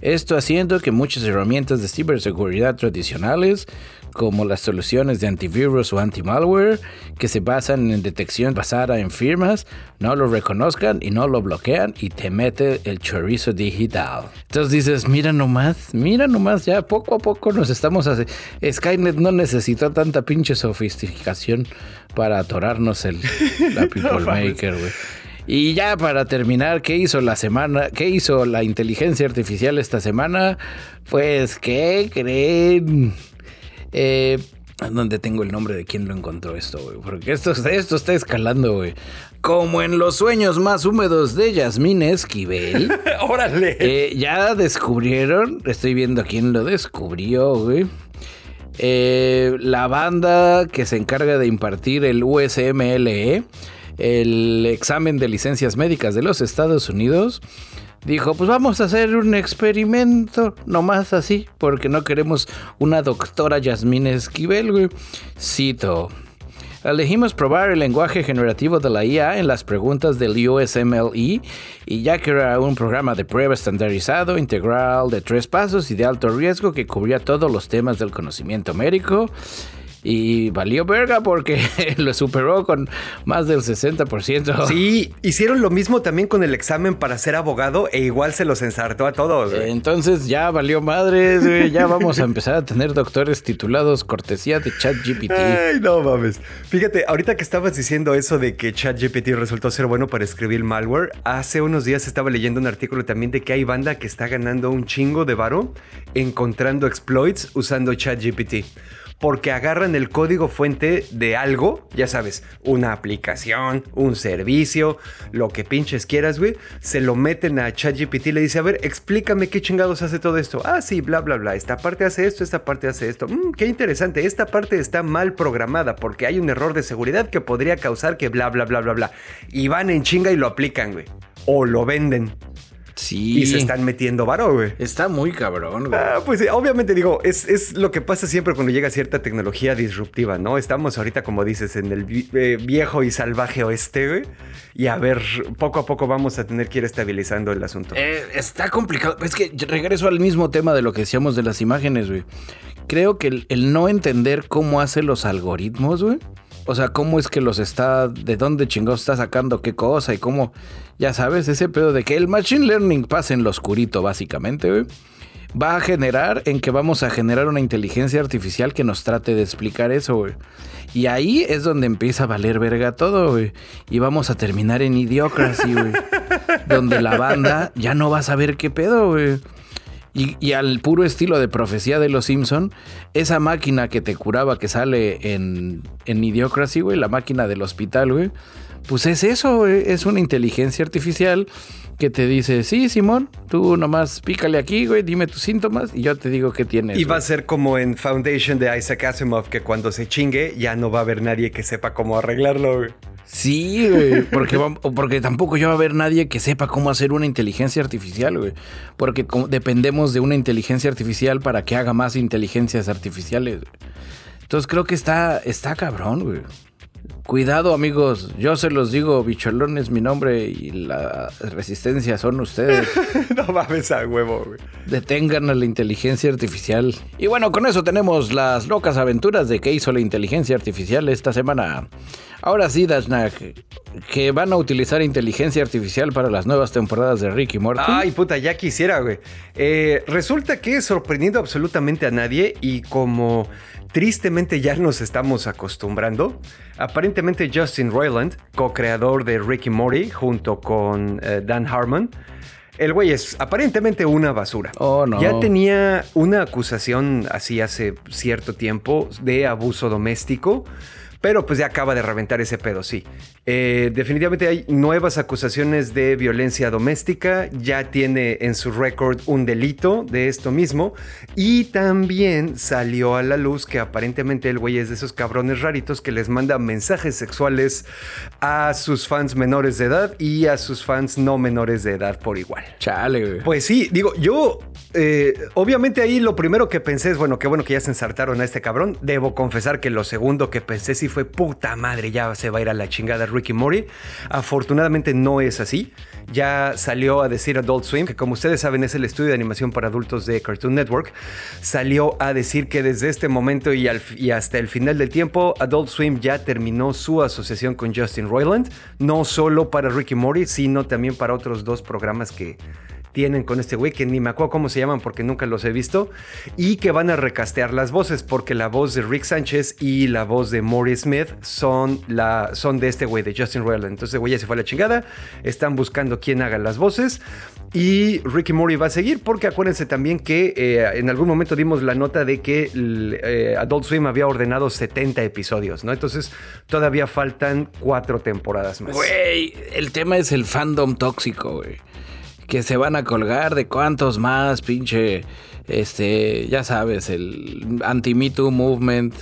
Speaker 2: Esto haciendo que muchas herramientas de ciberseguridad tradicionales como las soluciones de antivirus o anti-malware que se basan en detección basada en firmas, no lo reconozcan y no lo bloquean y te mete el chorizo digital. Entonces dices, mira nomás, mira nomás, ya poco a poco nos estamos haciendo... Skynet no necesitó tanta pinche sofisticación para atorarnos el, (laughs) la People Maker, güey. Y ya para terminar, ¿qué hizo la semana? ¿Qué hizo la inteligencia artificial esta semana? Pues, ¿qué creen? Eh, ¿Dónde tengo el nombre de quién lo encontró esto, güey? Porque esto, esto está escalando, güey. Como en los sueños más húmedos de Yasmín Esquivel. (laughs)
Speaker 1: ¡Órale!
Speaker 2: Eh, ya descubrieron, estoy viendo quién lo descubrió, güey. Eh, la banda que se encarga de impartir el USMLE, el examen de licencias médicas de los Estados Unidos, dijo, pues vamos a hacer un experimento, nomás así, porque no queremos una doctora Yasmín Esquivel. Cito. Elegimos probar el lenguaje generativo de la IA en las preguntas del USMLE y ya que era un programa de prueba estandarizado, integral, de tres pasos y de alto riesgo que cubría todos los temas del conocimiento médico, y valió verga porque (laughs) lo superó con más del 60%.
Speaker 1: Sí, hicieron lo mismo también con el examen para ser abogado e igual se los ensartó a todos.
Speaker 2: Entonces ya valió madres, ya vamos a empezar a tener doctores titulados cortesía de ChatGPT.
Speaker 1: Ay, no mames. Fíjate, ahorita que estabas diciendo eso de que ChatGPT resultó ser bueno para escribir malware, hace unos días estaba leyendo un artículo también de que hay banda que está ganando un chingo de varo encontrando exploits usando ChatGPT porque agarran el código fuente de algo, ya sabes, una aplicación, un servicio, lo que pinches quieras, güey, se lo meten a ChatGPT y le dice, a ver, explícame qué chingados hace todo esto. Ah, sí, bla, bla, bla, esta parte hace esto, esta parte hace esto. Mm, qué interesante, esta parte está mal programada porque hay un error de seguridad que podría causar que bla, bla, bla, bla, bla. Y van en chinga y lo aplican, güey. O lo venden.
Speaker 2: Sí.
Speaker 1: Y se están metiendo varo, güey.
Speaker 2: Está muy cabrón, güey.
Speaker 1: Ah, pues sí, obviamente digo, es, es lo que pasa siempre cuando llega cierta tecnología disruptiva, ¿no? Estamos ahorita, como dices, en el eh, viejo y salvaje oeste, güey. Y a ver, poco a poco vamos a tener que ir estabilizando el asunto.
Speaker 2: Eh, está complicado. Es que regreso al mismo tema de lo que decíamos de las imágenes, güey. Creo que el, el no entender cómo hace los algoritmos, güey. O sea, cómo es que los está, de dónde chingados está sacando qué cosa y cómo, ya sabes, ese pedo de que el machine learning pasa en lo oscurito, básicamente, güey. Va a generar en que vamos a generar una inteligencia artificial que nos trate de explicar eso, güey. Y ahí es donde empieza a valer verga todo, güey. Y vamos a terminar en Idiocracy, güey. (laughs) donde la banda ya no va a saber qué pedo, güey. Y, y al puro estilo de profecía de los Simpson, esa máquina que te curaba que sale en, en Idiocracy, güey, la máquina del hospital, güey, pues es eso, güey, es una inteligencia artificial que te dice, sí, Simón, tú nomás pícale aquí, güey, dime tus síntomas y yo te digo qué tienes.
Speaker 1: Y va a
Speaker 2: güey".
Speaker 1: ser como en Foundation de Isaac Asimov, que cuando se chingue ya no va a haber nadie que sepa cómo arreglarlo, güey.
Speaker 2: Sí, güey, porque, porque tampoco ya va a haber nadie que sepa cómo hacer una inteligencia artificial, güey. Porque dependemos de una inteligencia artificial para que haga más inteligencias artificiales. güey. Entonces creo que está, está cabrón, güey. Cuidado, amigos. Yo se los digo, Bicholón es mi nombre y la resistencia son ustedes. (laughs)
Speaker 1: no mames a huevo, güey.
Speaker 2: Detengan a la inteligencia artificial. Y bueno, con eso tenemos las locas aventuras de que hizo la inteligencia artificial esta semana. Ahora sí, Dashnak, que van a utilizar inteligencia artificial para las nuevas temporadas de Rick y Morty.
Speaker 1: Ay, puta, ya quisiera, güey. Eh, resulta que sorprendiendo absolutamente a nadie y como tristemente ya nos estamos acostumbrando, aparentemente Justin Roiland, co-creador de Rick y Morty, junto con eh, Dan Harmon, el güey es aparentemente una basura.
Speaker 2: Oh, no.
Speaker 1: Ya tenía una acusación así hace cierto tiempo de abuso doméstico. Pero pues ya acaba de reventar ese pedo, sí. Eh, definitivamente hay nuevas acusaciones de violencia doméstica. Ya tiene en su récord un delito de esto mismo. Y también salió a la luz que aparentemente el güey es de esos cabrones raritos que les manda mensajes sexuales a sus fans menores de edad y a sus fans no menores de edad por igual.
Speaker 2: Chale, güey.
Speaker 1: Pues sí, digo, yo eh, obviamente ahí lo primero que pensé es, bueno, qué bueno que ya se ensartaron a este cabrón. Debo confesar que lo segundo que pensé sí fue, puta madre, ya se va a ir a la chingada Ricky Mori. Afortunadamente no es así. Ya salió a decir Adult Swim, que como ustedes saben es el estudio de animación para adultos de Cartoon Network, salió a decir que desde este momento y, y hasta el final del tiempo, Adult Swim ya terminó su asociación con Justin Roiland, no solo para Ricky Mori, sino también para otros dos programas que tienen con este güey, que ni me acuerdo cómo se llaman porque nunca los he visto, y que van a recastear las voces, porque la voz de Rick Sánchez y la voz de Maury Smith son, la, son de este güey, de Justin Roiland. Entonces, güey, ya se fue la chingada, están buscando quién haga las voces, y Ricky Mori va a seguir, porque acuérdense también que eh, en algún momento dimos la nota de que eh, Adult Swim había ordenado 70 episodios, ¿no? Entonces, todavía faltan cuatro temporadas más.
Speaker 2: Güey, el tema es el fandom tóxico, güey. Que se van a colgar de cuántos más, pinche. Este, ya sabes, el anti-Me Too movement.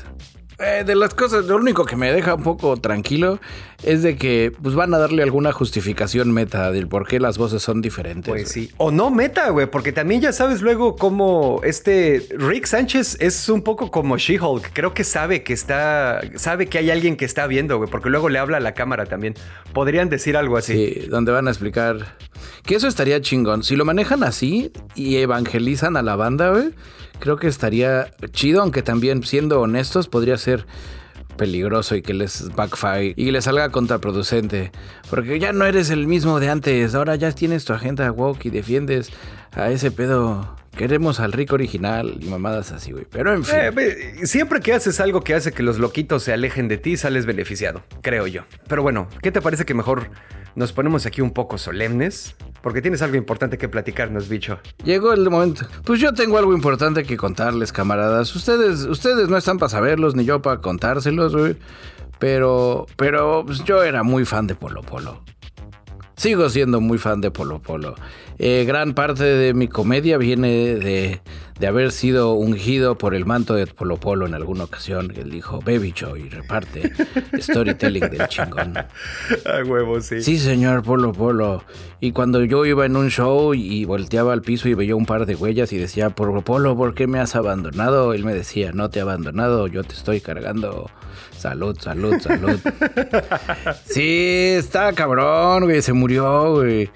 Speaker 2: Eh, de las cosas, lo único que me deja un poco tranquilo es de que pues van a darle alguna justificación meta del por qué las voces son diferentes.
Speaker 1: Pues sí. O no meta, güey, porque también ya sabes luego cómo este Rick Sánchez es un poco como She-Hulk. Creo que sabe que está, sabe que hay alguien que está viendo, güey, porque luego le habla a la cámara también. Podrían decir algo así.
Speaker 2: Sí, donde van a explicar que eso estaría chingón. Si lo manejan así y evangelizan a la banda, güey, creo que estaría chido, aunque también siendo honestos podría ser peligroso y que les backfire y les salga contraproducente. Porque ya no eres el mismo de antes, ahora ya tienes tu agenda woke y defiendes a ese pedo. Queremos al rico original y mamadas así, güey. Pero en fin.
Speaker 1: Eh, ve, siempre que haces algo que hace que los loquitos se alejen de ti, sales beneficiado, creo yo. Pero bueno, ¿qué te parece que mejor nos ponemos aquí un poco solemnes? Porque tienes algo importante que platicarnos, bicho.
Speaker 2: Llegó el momento. Pues yo tengo algo importante que contarles, camaradas. Ustedes, ustedes no están para saberlos ni yo para contárselos. Pero, pero pues, yo era muy fan de Polo Polo. Sigo siendo muy fan de Polo Polo. Eh, gran parte de mi comedia viene de, de haber sido ungido por el manto de Polo Polo en alguna ocasión. Él dijo, ve bicho y reparte (laughs) storytelling del chingón.
Speaker 1: A huevo, sí.
Speaker 2: Sí, señor Polo Polo. Y cuando yo iba en un show y volteaba al piso y veía un par de huellas y decía, Polo Polo, ¿por qué me has abandonado? Él me decía, no te he abandonado, yo te estoy cargando. Salud, salud, salud. (laughs) sí, está cabrón, güey, se murió, güey.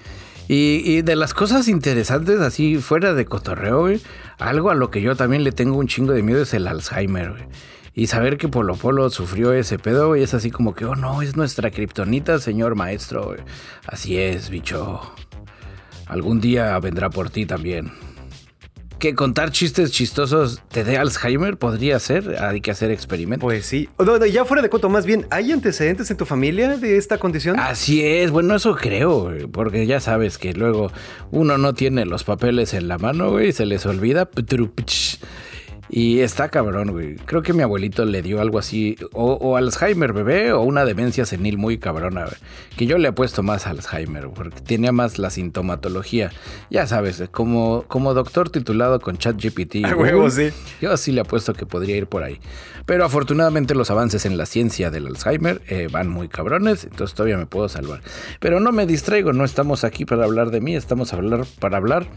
Speaker 2: Y, de las cosas interesantes, así fuera de cotorreo, algo a lo que yo también le tengo un chingo de miedo es el Alzheimer. Y saber que Polo Polo sufrió ese pedo, güey, es así como que, oh no, es nuestra kriptonita, señor maestro. Así es, bicho. Algún día vendrá por ti también que contar chistes chistosos te dé Alzheimer podría ser. Hay que hacer experimentos.
Speaker 1: Pues sí. No, ya fuera de cuento, más bien, ¿hay antecedentes en tu familia de esta condición?
Speaker 2: Así es. Bueno, eso creo, porque ya sabes que luego uno no tiene los papeles en la mano, güey, y se les olvida. Y está cabrón, güey. Creo que mi abuelito le dio algo así, o, Alzheimer bebé, o una demencia senil muy cabrona, güey. Que yo le he puesto más Alzheimer, porque tenía más la sintomatología. Ya sabes, como, como doctor titulado con ChatGPT.
Speaker 1: A huevo, sí.
Speaker 2: Yo sí le apuesto que podría ir por ahí. Pero afortunadamente los avances en la ciencia del Alzheimer eh, van muy cabrones, entonces todavía me puedo salvar. Pero no me distraigo, no estamos aquí para hablar de mí, estamos a hablar, para hablar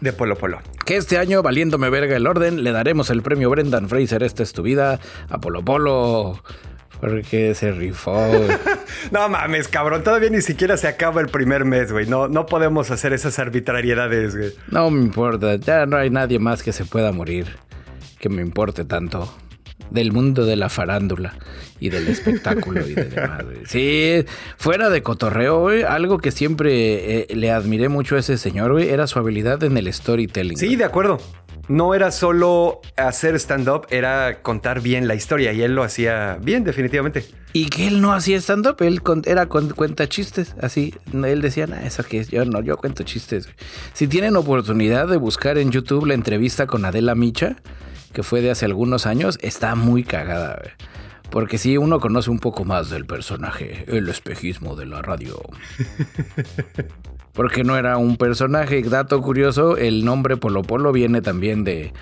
Speaker 1: de Polo Polo.
Speaker 2: Que este año, valiéndome verga el orden, le daremos el premio Brendan Fraser, esta es tu vida, a Polo Polo. Porque se rifó. (laughs)
Speaker 1: no mames, cabrón. Todavía ni siquiera se acaba el primer mes, güey. No, no podemos hacer esas arbitrariedades, güey.
Speaker 2: No me importa. Ya no hay nadie más que se pueda morir. Que me importe tanto del mundo de la farándula y del espectáculo y de demás. Sí, fuera de cotorreo, güey, algo que siempre eh, le admiré mucho a ese señor, güey, era su habilidad en el storytelling.
Speaker 1: Sí, de acuerdo. No era solo hacer stand-up, era contar bien la historia y él lo hacía bien, definitivamente.
Speaker 2: Y que él no hacía stand-up, él era cuenta chistes, así. Él decía, nah, eso que yo no, yo cuento chistes. Si tienen oportunidad de buscar en YouTube la entrevista con Adela Micha, que fue de hace algunos años, está muy cagada. Porque si uno conoce un poco más del personaje, el espejismo de la radio. (laughs) Porque no era un personaje. Dato curioso, el nombre Polo Polo viene también de,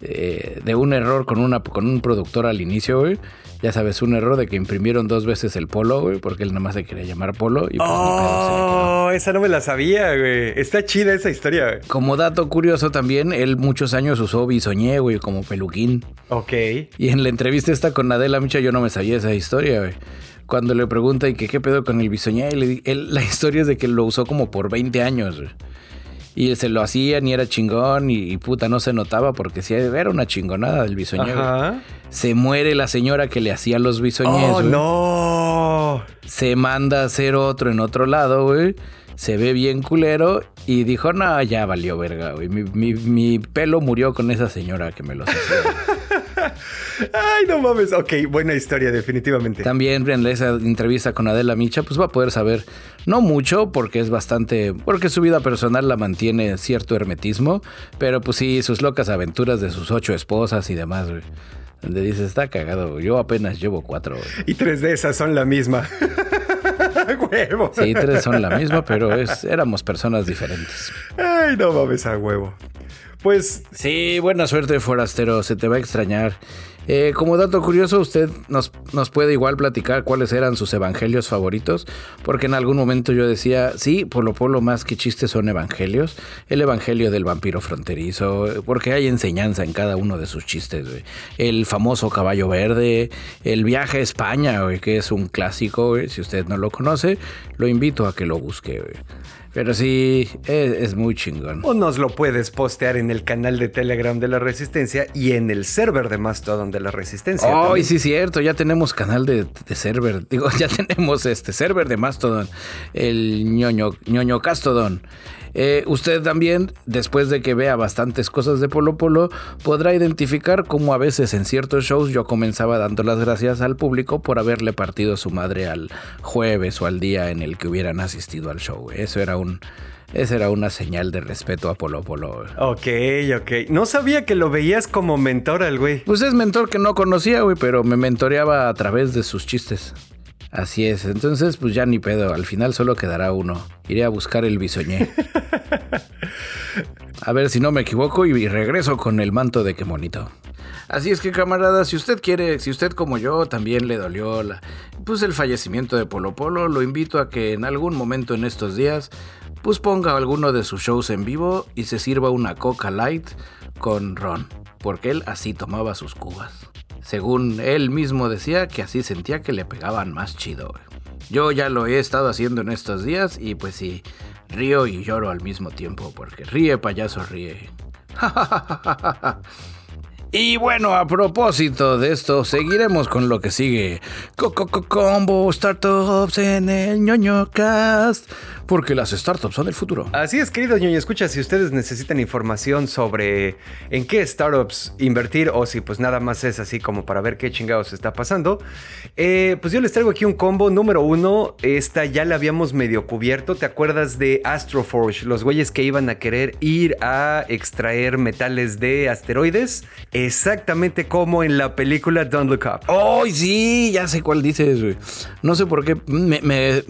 Speaker 2: de, un error con, una, con un productor al inicio, güey ya sabes, un error de que imprimieron dos veces el polo, güey, porque él nada más se quería llamar polo y pues
Speaker 1: Oh, esa no me la sabía, güey. Está chida esa historia, güey.
Speaker 2: Como dato curioso también, él muchos años usó bisoñé, güey, como peluquín.
Speaker 1: Ok.
Speaker 2: Y en la entrevista esta con Adela Micha yo no me sabía esa historia, güey cuando le pregunta y que qué pedo con el bisoñé, la (laughs) historia es de que lo usó como por 20 años. Güey. Y se lo hacían y era chingón y, puta, no se notaba porque sí era una chingonada del bisoñero. Se muere la señora que le hacía los bisoñés.
Speaker 1: ¡Oh, no!
Speaker 2: Se manda a hacer otro en otro lado, güey. Se ve bien culero y dijo, no, ya valió verga, güey. Mi, mi pelo murió con esa señora que me los hacía. (laughs)
Speaker 1: Ay, no mames. Ok, buena historia, definitivamente.
Speaker 2: También en esa entrevista con Adela Micha, pues va a poder saber, no mucho, porque es bastante, porque su vida personal la mantiene cierto hermetismo, pero pues sí, sus locas aventuras de sus ocho esposas y demás, güey. Donde dice, está cagado, yo apenas llevo cuatro.
Speaker 1: Y tres de esas son la misma. Huevo.
Speaker 2: Sí, tres son la misma, pero es, éramos personas diferentes.
Speaker 1: Ay, no mames a huevo. Pues.
Speaker 2: Sí, buena suerte, forastero. Se te va a extrañar. Eh, como dato curioso, usted nos, nos, puede igual platicar cuáles eran sus evangelios favoritos, porque en algún momento yo decía, sí, por lo polo más que chistes son evangelios, el evangelio del vampiro fronterizo, porque hay enseñanza en cada uno de sus chistes, el famoso caballo verde, el viaje a España, que es un clásico, si usted no lo conoce, lo invito a que lo busque. Pero sí, es, muy chingón.
Speaker 1: O nos lo puedes postear en el canal de Telegram de la Resistencia y en el server de Mastodon de la Resistencia.
Speaker 2: Ay, sí, cierto. Ya tenemos canal de, server. Digo, (laughs) ya tenemos este server de Mastodon. El ñoño, ñoño Castodon. Eh, usted también, después de que vea bastantes cosas de Polo Polo, podrá identificar cómo a veces en ciertos shows yo comenzaba dando las gracias al público por haberle partido su madre al jueves o al día en el que hubieran asistido al show. Eso era un... Esa era una señal de respeto a Polo Polo.
Speaker 1: Ok, ok. No sabía que lo veías como mentor al güey.
Speaker 2: Pues es mentor que no conocía, güey, pero me mentoreaba a través de sus chistes. Así es, entonces pues ya ni pedo, al final solo quedará uno. Iré a buscar el bisoñé. A ver si no me equivoco y regreso con el manto de qué bonito. Así es que camarada, si usted quiere, si usted como yo también le dolió pues el fallecimiento de Polo Polo, lo invito a que en algún momento en estos días pues ponga alguno de sus shows en vivo y se sirva una Coca Light con ron, porque él así tomaba sus cubas. Según él mismo decía que así sentía que le pegaban más chido. Yo ya lo he estado haciendo en estos días y pues sí, río y lloro al mismo tiempo, porque ríe payaso ríe. (laughs) Y bueno, a propósito de esto, seguiremos con lo que sigue. Coco Combo Startups en el ñoño cast. Porque las startups son el futuro.
Speaker 1: Así es, querido ñoño, escucha, si ustedes necesitan información sobre en qué startups invertir o si pues nada más es así como para ver qué chingados está pasando, eh, pues yo les traigo aquí un combo. Número uno, esta ya la habíamos medio cubierto. ¿Te acuerdas de Astroforge? Los güeyes que iban a querer ir a extraer metales de asteroides. Exactamente como en la película Don't Look Up.
Speaker 2: ¡Oh, sí! Ya sé cuál dices, güey. No sé por qué me,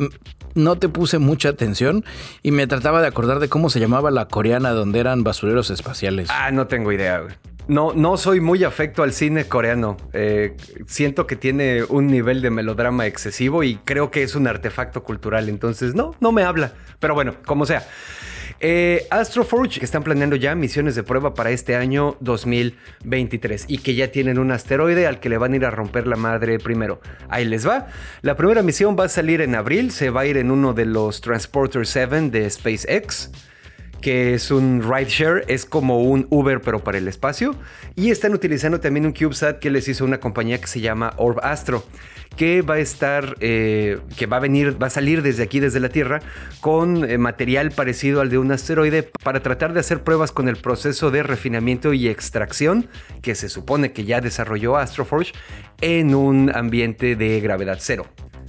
Speaker 2: no te puse mucha atención y me trataba de acordar de cómo se llamaba la coreana donde eran basureros espaciales.
Speaker 1: Ah, no tengo idea, güey. No, no soy muy afecto al cine coreano. Eh, siento que tiene un nivel de melodrama excesivo y creo que es un artefacto cultural. Entonces, no, no me habla. Pero bueno, como sea. Eh, Astroforge, que están planeando ya misiones de prueba para este año 2023 y que ya tienen un asteroide al que le van a ir a romper la madre primero. Ahí les va. La primera misión va a salir en abril, se va a ir en uno de los Transporter 7 de SpaceX que es un rideshare, es como un Uber pero para el espacio. Y están utilizando también un CubeSat que les hizo una compañía que se llama Orb Astro que va a estar, eh, que va a venir, va a salir desde aquí, desde la Tierra, con eh, material parecido al de un asteroide para tratar de hacer pruebas con el proceso de refinamiento y extracción que se supone que ya desarrolló Astroforge en un ambiente de gravedad cero.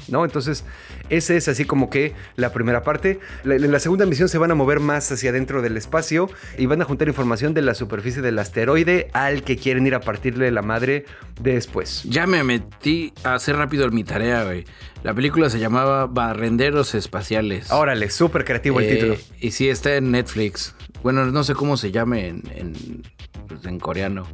Speaker 1: ¿no? Entonces, esa es así como que la primera parte. En la, segunda misión se van a mover más hacia adentro del espacio y van a juntar información de la superficie del asteroide al que quieren ir a partirle la madre después.
Speaker 2: Ya me metí a hacer rápido mi tarea, güey. La película se llamaba Barrenderos Espaciales.
Speaker 1: Órale, súper creativo el eh, título.
Speaker 2: Y sí, está en Netflix. Bueno, no sé cómo se llame en, en pues, coreano.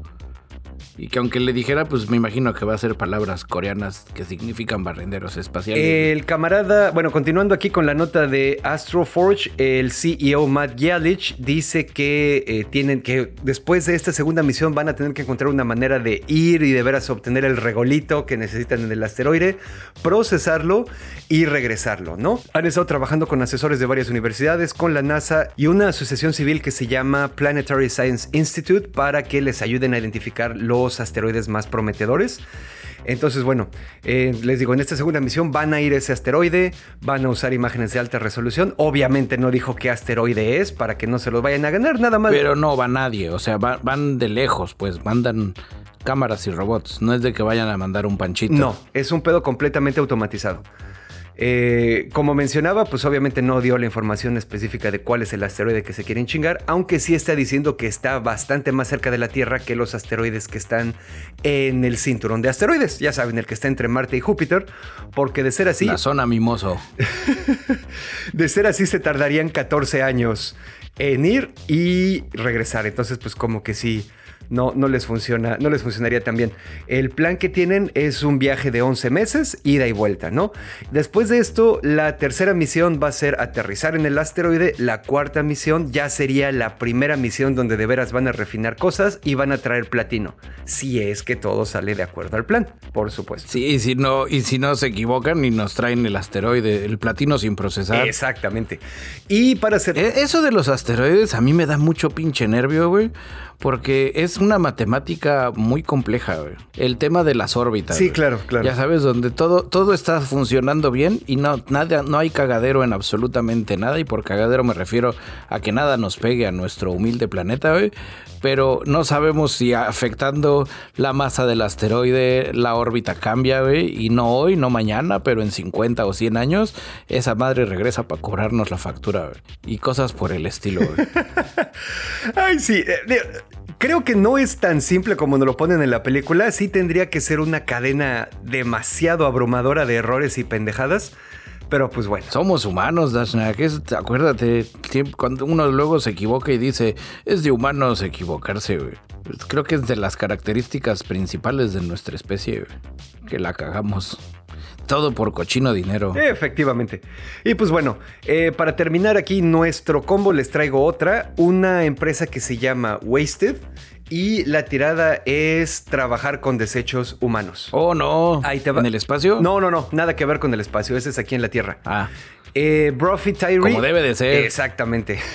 Speaker 2: Y que aunque le dijera, pues me imagino que va a ser palabras coreanas que significan barrenderos espaciales.
Speaker 1: El camarada, bueno, continuando aquí con la nota de Astroforge, el CEO Matt Gialich dice que eh, tienen que después de esta segunda misión van a tener que encontrar una manera de ir y de veras obtener el regolito que necesitan en el asteroide, procesarlo y regresarlo, ¿no? Han estado trabajando con asesores de varias universidades, con la NASA y una asociación civil que se llama Planetary Science Institute para que les ayuden a identificar los asteroides más prometedores. Entonces, bueno, eh, les digo, en esta segunda misión van a ir ese asteroide, van a usar imágenes de alta resolución. Obviamente no dijo qué asteroide es para que no se los vayan a ganar, nada más.
Speaker 2: Pero no va nadie, o sea, van de lejos, pues mandan cámaras y robots. No es de que vayan a mandar un panchito.
Speaker 1: No, es un pedo completamente automatizado. Eh, como mencionaba, pues obviamente no dio la información específica de cuál es el asteroide que se quieren chingar, aunque sí está diciendo que está bastante más cerca de la Tierra que los asteroides que están en el cinturón de asteroides. Ya saben, el que está entre Marte y Júpiter, porque de ser así...
Speaker 2: La zona mimoso. (laughs)
Speaker 1: de ser así se tardarían 14 años en ir y regresar. Entonces, pues como que sí no, no les funciona, no les funcionaría tan bien. El plan que tienen es un viaje de 11 meses, ida y vuelta, ¿no? Después de esto, la tercera misión va a ser aterrizar en el asteroide, la cuarta misión ya sería la primera misión donde de veras van a refinar cosas y van a traer platino, si es que todo sale de acuerdo al plan, por supuesto.
Speaker 2: Sí, y si no, y si no se equivocan y nos traen el asteroide, el platino sin procesar.
Speaker 1: Exactamente. Y para hacer...
Speaker 2: E, eso de los asteroides a mí me da mucho pinche nervio, güey porque es una matemática muy compleja, El tema de las órbitas.
Speaker 1: Sí, claro, claro.
Speaker 2: Ya sabes, donde todo, todo está funcionando bien y no, nada, no hay cagadero en absolutamente nada. Y por cagadero me refiero a que nada nos pegue a nuestro humilde planeta, Pero no sabemos si afectando la masa del asteroide la órbita cambia, Y no hoy, no mañana, pero en 50 o 100 años, esa madre regresa para cobrarnos la factura, Y cosas por el estilo, (laughs)
Speaker 1: Ay, sí. Creo que no es tan simple como nos lo ponen en la película. Sí tendría que ser una cadena demasiado abrumadora de errores y pendejadas. Pero pues bueno.
Speaker 2: Somos humanos, Dashnak. Es, acuérdate, cuando uno luego se equivoca y dice, es de humanos equivocarse, güey. Pues creo que es de las características principales de nuestra especie, que la cagamos. Todo por cochino dinero.
Speaker 1: Efectivamente. Y pues bueno, eh, para terminar aquí nuestro combo les traigo otra, una empresa que se llama Wasted y la tirada es trabajar con desechos humanos.
Speaker 2: Oh, no.
Speaker 1: Ahí te va.
Speaker 2: ¿En el espacio?
Speaker 1: No, no, no, nada que ver con el espacio, ese es aquí en la Tierra.
Speaker 2: Ah,
Speaker 1: Eh, Brophy Tyree.
Speaker 2: Como debe de ser.
Speaker 1: Exactamente. (laughs)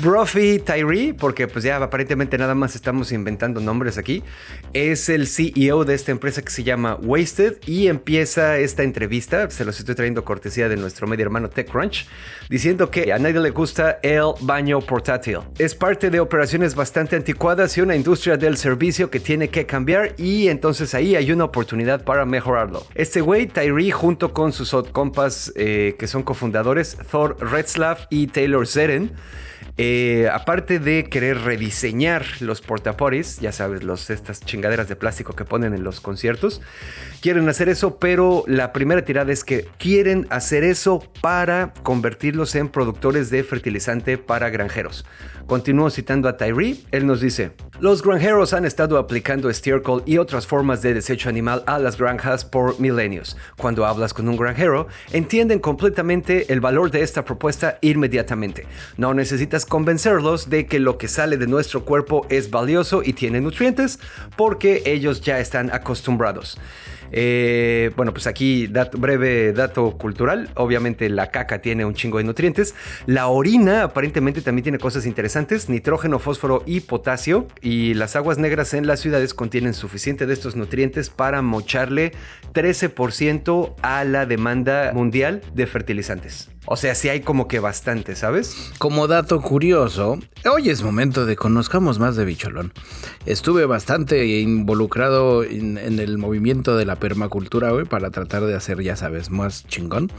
Speaker 1: Brophy Tyree, porque pues ya aparentemente nada más estamos inventando nombres aquí, es el CEO de esta empresa que se llama Wasted y empieza esta entrevista, se los estoy trayendo cortesía de nuestro medio hermano TechCrunch, diciendo que a nadie le gusta el baño portátil. Es parte de operaciones bastante anticuadas y una industria del servicio que tiene que cambiar y entonces ahí hay una oportunidad para mejorarlo. Este güey, Tyree, junto con sus compas eh, que son cofundadores, Thor Retzlaff y Taylor Zeren, eh, aparte de querer rediseñar los portaporis, ya sabes, los, estas chingaderas de plástico que ponen en los conciertos, quieren hacer eso, pero la primera tirada es que quieren hacer eso para convertirlos en productores de fertilizante para granjeros. Continúo citando a Tyree, él nos dice, los granjeros han estado aplicando estiércol y otras formas de desecho animal a las granjas por milenios. Cuando hablas con un granjero, entienden completamente el valor de esta propuesta inmediatamente. No necesitas convencerlos de que lo que sale de nuestro cuerpo es valioso y tiene nutrientes porque ellos ya están acostumbrados. Eh, bueno, pues aquí dato- breve dato cultural. Obviamente la caca tiene un chingo de nutrientes. La orina aparentemente también tiene cosas interesantes, nitrógeno, fósforo y potasio. Y las aguas negras en las ciudades contienen suficiente de estos nutrientes para mocharle 13% a la demanda mundial de fertilizantes. O sea, sí hay como que bastante, ¿sabes?
Speaker 2: Como dato curioso, hoy es momento de conozcamos más de Bicholón. Estuve bastante involucrado en, en el movimiento de la permacultura, güey, para tratar de hacer, ya sabes, más chingón.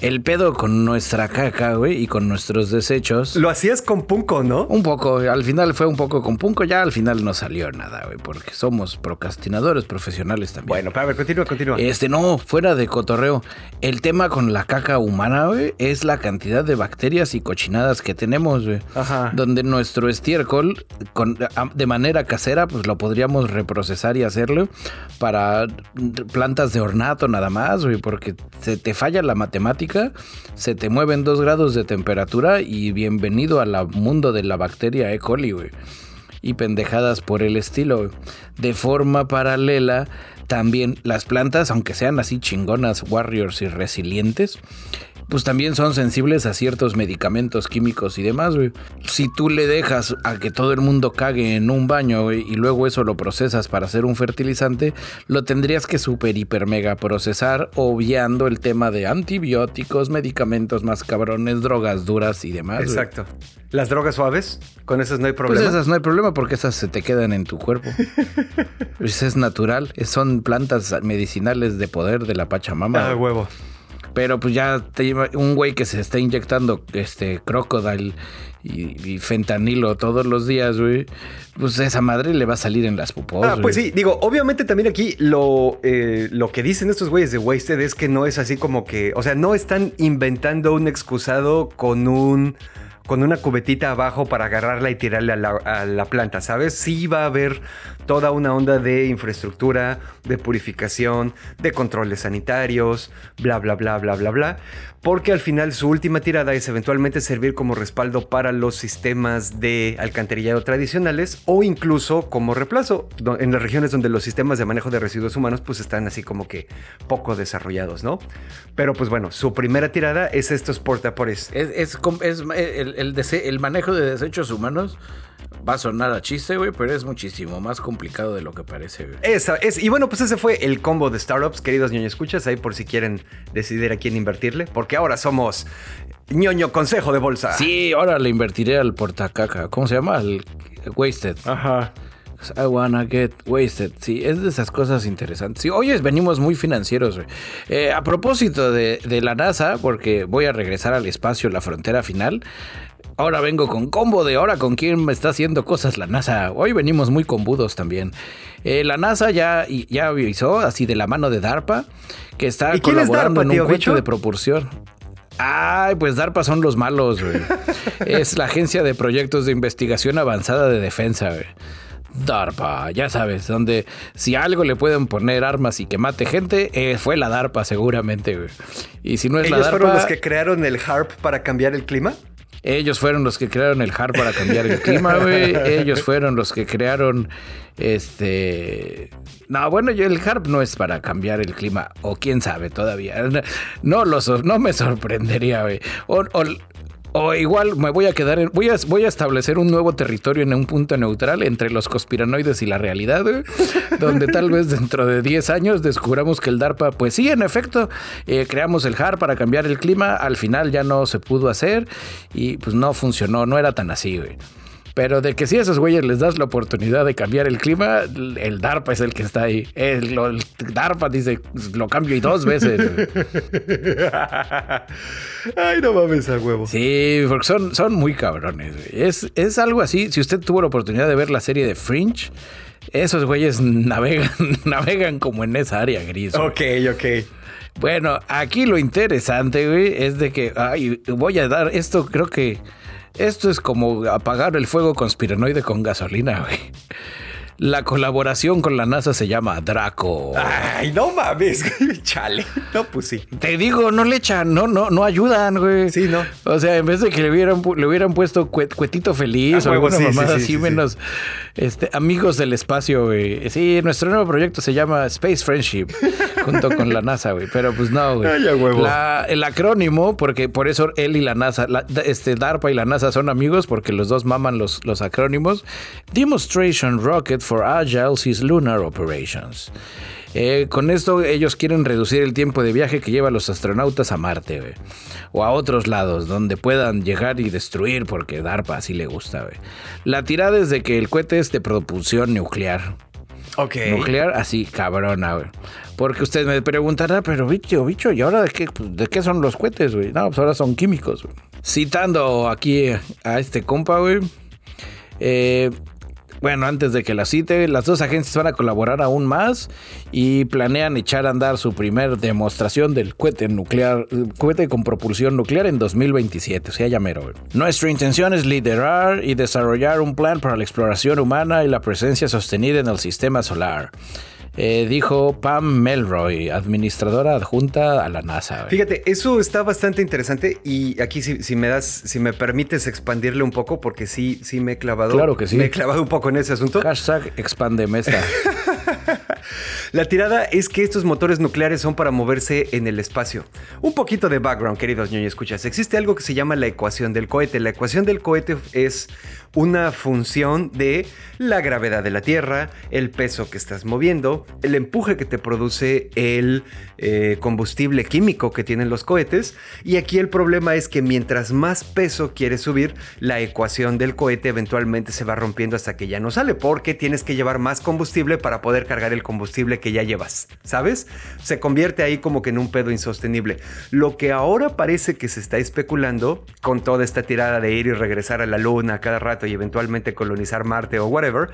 Speaker 2: El pedo con nuestra caca, güey, y con nuestros desechos.
Speaker 1: Lo hacías con Punco, ¿no?
Speaker 2: Un poco, al final fue un poco con punco, ya al final no salió nada, güey, porque somos procrastinadores profesionales también.
Speaker 1: Bueno, pero a ver, continúa, continúa.
Speaker 2: Este, no, fuera de cotorreo. El tema con la caca humana, güey, es la cantidad de bacterias y cochinadas que tenemos, güey.
Speaker 1: Ajá.
Speaker 2: Donde nuestro estiércol, con- de manera casera, pues lo podríamos reprocesar y hacerlo para plantas de ornato nada más, güey, porque se te falla la matemática, se te mueven dos grados de temperatura y bienvenido al mundo de la bacteria E. coli, güey y pendejadas por el estilo. güey. De forma paralela, también las plantas, aunque sean así chingonas, warriors y resilientes, pues también son sensibles a ciertos medicamentos químicos y demás, güey. Si tú le dejas a que todo el mundo cague en un baño güey, y luego eso lo procesas para hacer un fertilizante, lo tendrías que super hiper mega procesar, obviando el tema de antibióticos, medicamentos más cabrones, drogas duras y demás. güey.
Speaker 1: Exacto. Las drogas suaves, con esas no hay
Speaker 2: Pues
Speaker 1: problema.
Speaker 2: esas no hay problema porque esas se te quedan en tu cuerpo. (laughs) Pues es natural, son plantas medicinales de poder de la Pachamama.
Speaker 1: Ah, huevo.
Speaker 2: Pero pues ya te lleva- un güey que se está inyectando este crocodile y, y fentanilo todos los días, güey, pues esa madre le va a salir en las pupos.
Speaker 1: Ah, pues
Speaker 2: güey.
Speaker 1: sí, digo, obviamente también aquí lo, eh, lo que dicen estos güeyes de Wasted es que no es así como que, o sea, no están inventando un excusado con un con una cubetita abajo para agarrarla y tirarle a la, planta, ¿sabes? Sí va a haber toda una onda de infraestructura, de purificación, de controles sanitarios, bla, bla, bla, bla, bla, bla, porque al final su última tirada es eventualmente servir como respaldo para los sistemas de alcantarillado tradicionales o incluso como reemplazo en las regiones donde los sistemas de manejo de residuos humanos pues están así como que poco desarrollados, ¿no? Pero pues bueno, su primera tirada es estos portapores.
Speaker 2: Es, es es- el, el el manejo de desechos humanos va a sonar a chiste, güey, pero es muchísimo más complicado de lo que parece, güey.
Speaker 1: Esa es, y bueno, pues ese fue el combo de startups, queridos ñoño escuchas, ahí por si quieren decidir a quién invertirle, porque ahora somos ñoño consejo de bolsa.
Speaker 2: Sí, ahora le invertiré al portacaca. ¿Cómo se llama? Al Wasted.
Speaker 1: Ajá.
Speaker 2: I wanna get wasted. Sí, es de esas cosas interesantes. Sí, hoy venimos muy financieros. Eh, a propósito de, de la NASA, porque voy a regresar al espacio, la frontera final. Ahora vengo con combo de ahora con quién me está haciendo cosas la NASA. Hoy venimos muy combudos también. Eh, la NASA ya, ya avisó, así de la mano de DARPA, que está colaborando en un coche de propulsión. Ay, pues DARPA son los malos, güey. (laughs) es la Agencia de Proyectos de Investigación Avanzada de Defensa, güey. DARPA, ya sabes, donde si algo le pueden poner armas y que mate gente, eh, fue la DARPA seguramente, güey. Y si no es la DARPA...
Speaker 1: fueron los que crearon el HARP para cambiar el clima?
Speaker 2: Ellos fueron los que crearon el HARP para cambiar el clima, güey. (laughs) Ellos fueron los que crearon este. No, bueno, yo el HARP no es para cambiar el clima. O quién sabe todavía. No, no me sorprendería, güey. O, o igual me voy a quedar en, voy a, voy a establecer un nuevo territorio en un punto neutral entre los conspiranoides y la realidad, (laughs) donde tal vez dentro de 10 años descubramos que el DARPA, pues sí, en efecto, eh, creamos el HAR para cambiar el clima, al final ya no se pudo hacer y pues no funcionó, no era tan así, güey. Pero de que si a esos güeyes les das la oportunidad de cambiar el clima, el DARPA es el que está ahí. El, DARPA dice, lo cambio y dos veces. (laughs)
Speaker 1: Ay, no mames a huevo.
Speaker 2: Sí, porque son, son muy cabrones. Es, es algo así. Si usted tuvo la oportunidad de ver la serie de Fringe, esos güeyes navegan, (laughs) navegan como en esa área gris.
Speaker 1: Ok, ok.
Speaker 2: Bueno, aquí lo interesante, güey, es de que, ay, voy a dar esto, creo que esto es como apagar el fuego conspiranoide con gasolina, güey. La colaboración con la NASA se llama Draco.
Speaker 1: Ay, no mames, (laughs) chale. No, pues sí.
Speaker 2: Te digo, no le echan, no, no, no ayudan, güey.
Speaker 1: Sí, no.
Speaker 2: O sea, en vez de que le hubieran, le hubieran puesto cuetito feliz o alguna mamada así, menos este, amigos del espacio, güey. Sí, nuestro nuevo proyecto se llama Space Friendship, (laughs) junto con la NASA, güey. Pero pues no, güey.
Speaker 1: Ay, huevo.
Speaker 2: el acrónimo, porque por eso él y la NASA, este DARPA y la NASA son amigos, porque los dos maman los, los acrónimos. Demonstration Rocket for Agile Lunar Operations. Eh, con esto ellos quieren reducir el tiempo de viaje que llevan los astronautas a Marte, o a otros lados donde puedan llegar y destruir porque DARPA así le gusta. La tirada es de que el cohete es de propulsión nuclear.
Speaker 1: Ok.
Speaker 2: Nuclear así, cabrona, Porque usted me preguntará, pero bicho, bicho, ¿y ahora de qué, de qué son los cohetes, güey? No, pues ahora son químicos, Citando aquí a este compa, güey. Eh, bueno, antes de que la cite, las dos agencias van a colaborar aún más y planean echar a andar su primer demostración del cohete nuclear, cohete con propulsión nuclear en 2027, o sea, ya mero. Nuestra intención es liderar y desarrollar un plan para la exploración humana y la presencia sostenida en el sistema solar. Eh, dijo Pam Melroy, administradora adjunta a la NASA.
Speaker 1: Fíjate, eso está bastante interesante y aquí si, me das, si me permites expandirle un poco, porque sí, sí me he clavado.
Speaker 2: Claro que sí.
Speaker 1: Me he clavado un poco en ese asunto.
Speaker 2: Hashtag expandemesta. (laughs)
Speaker 1: La tirada es que estos motores nucleares son para moverse en el espacio. Un poquito de background, queridos ñoños, escuchas. Existe algo que se llama la ecuación del cohete. La ecuación del cohete es una función de la gravedad de la Tierra, el peso que estás moviendo, el empuje que te produce el eh, combustible químico que tienen los cohetes. Y aquí el problema es que mientras más peso quieres subir, la ecuación del cohete eventualmente se va rompiendo hasta que ya no sale, porque tienes que llevar más combustible para poder cargar el combustible que ya llevas, ¿sabes? Se convierte ahí como que en un pedo insostenible. Lo que ahora parece que se está especulando con toda esta tirada de ir y regresar a la luna cada rato y eventualmente colonizar Marte o whatever,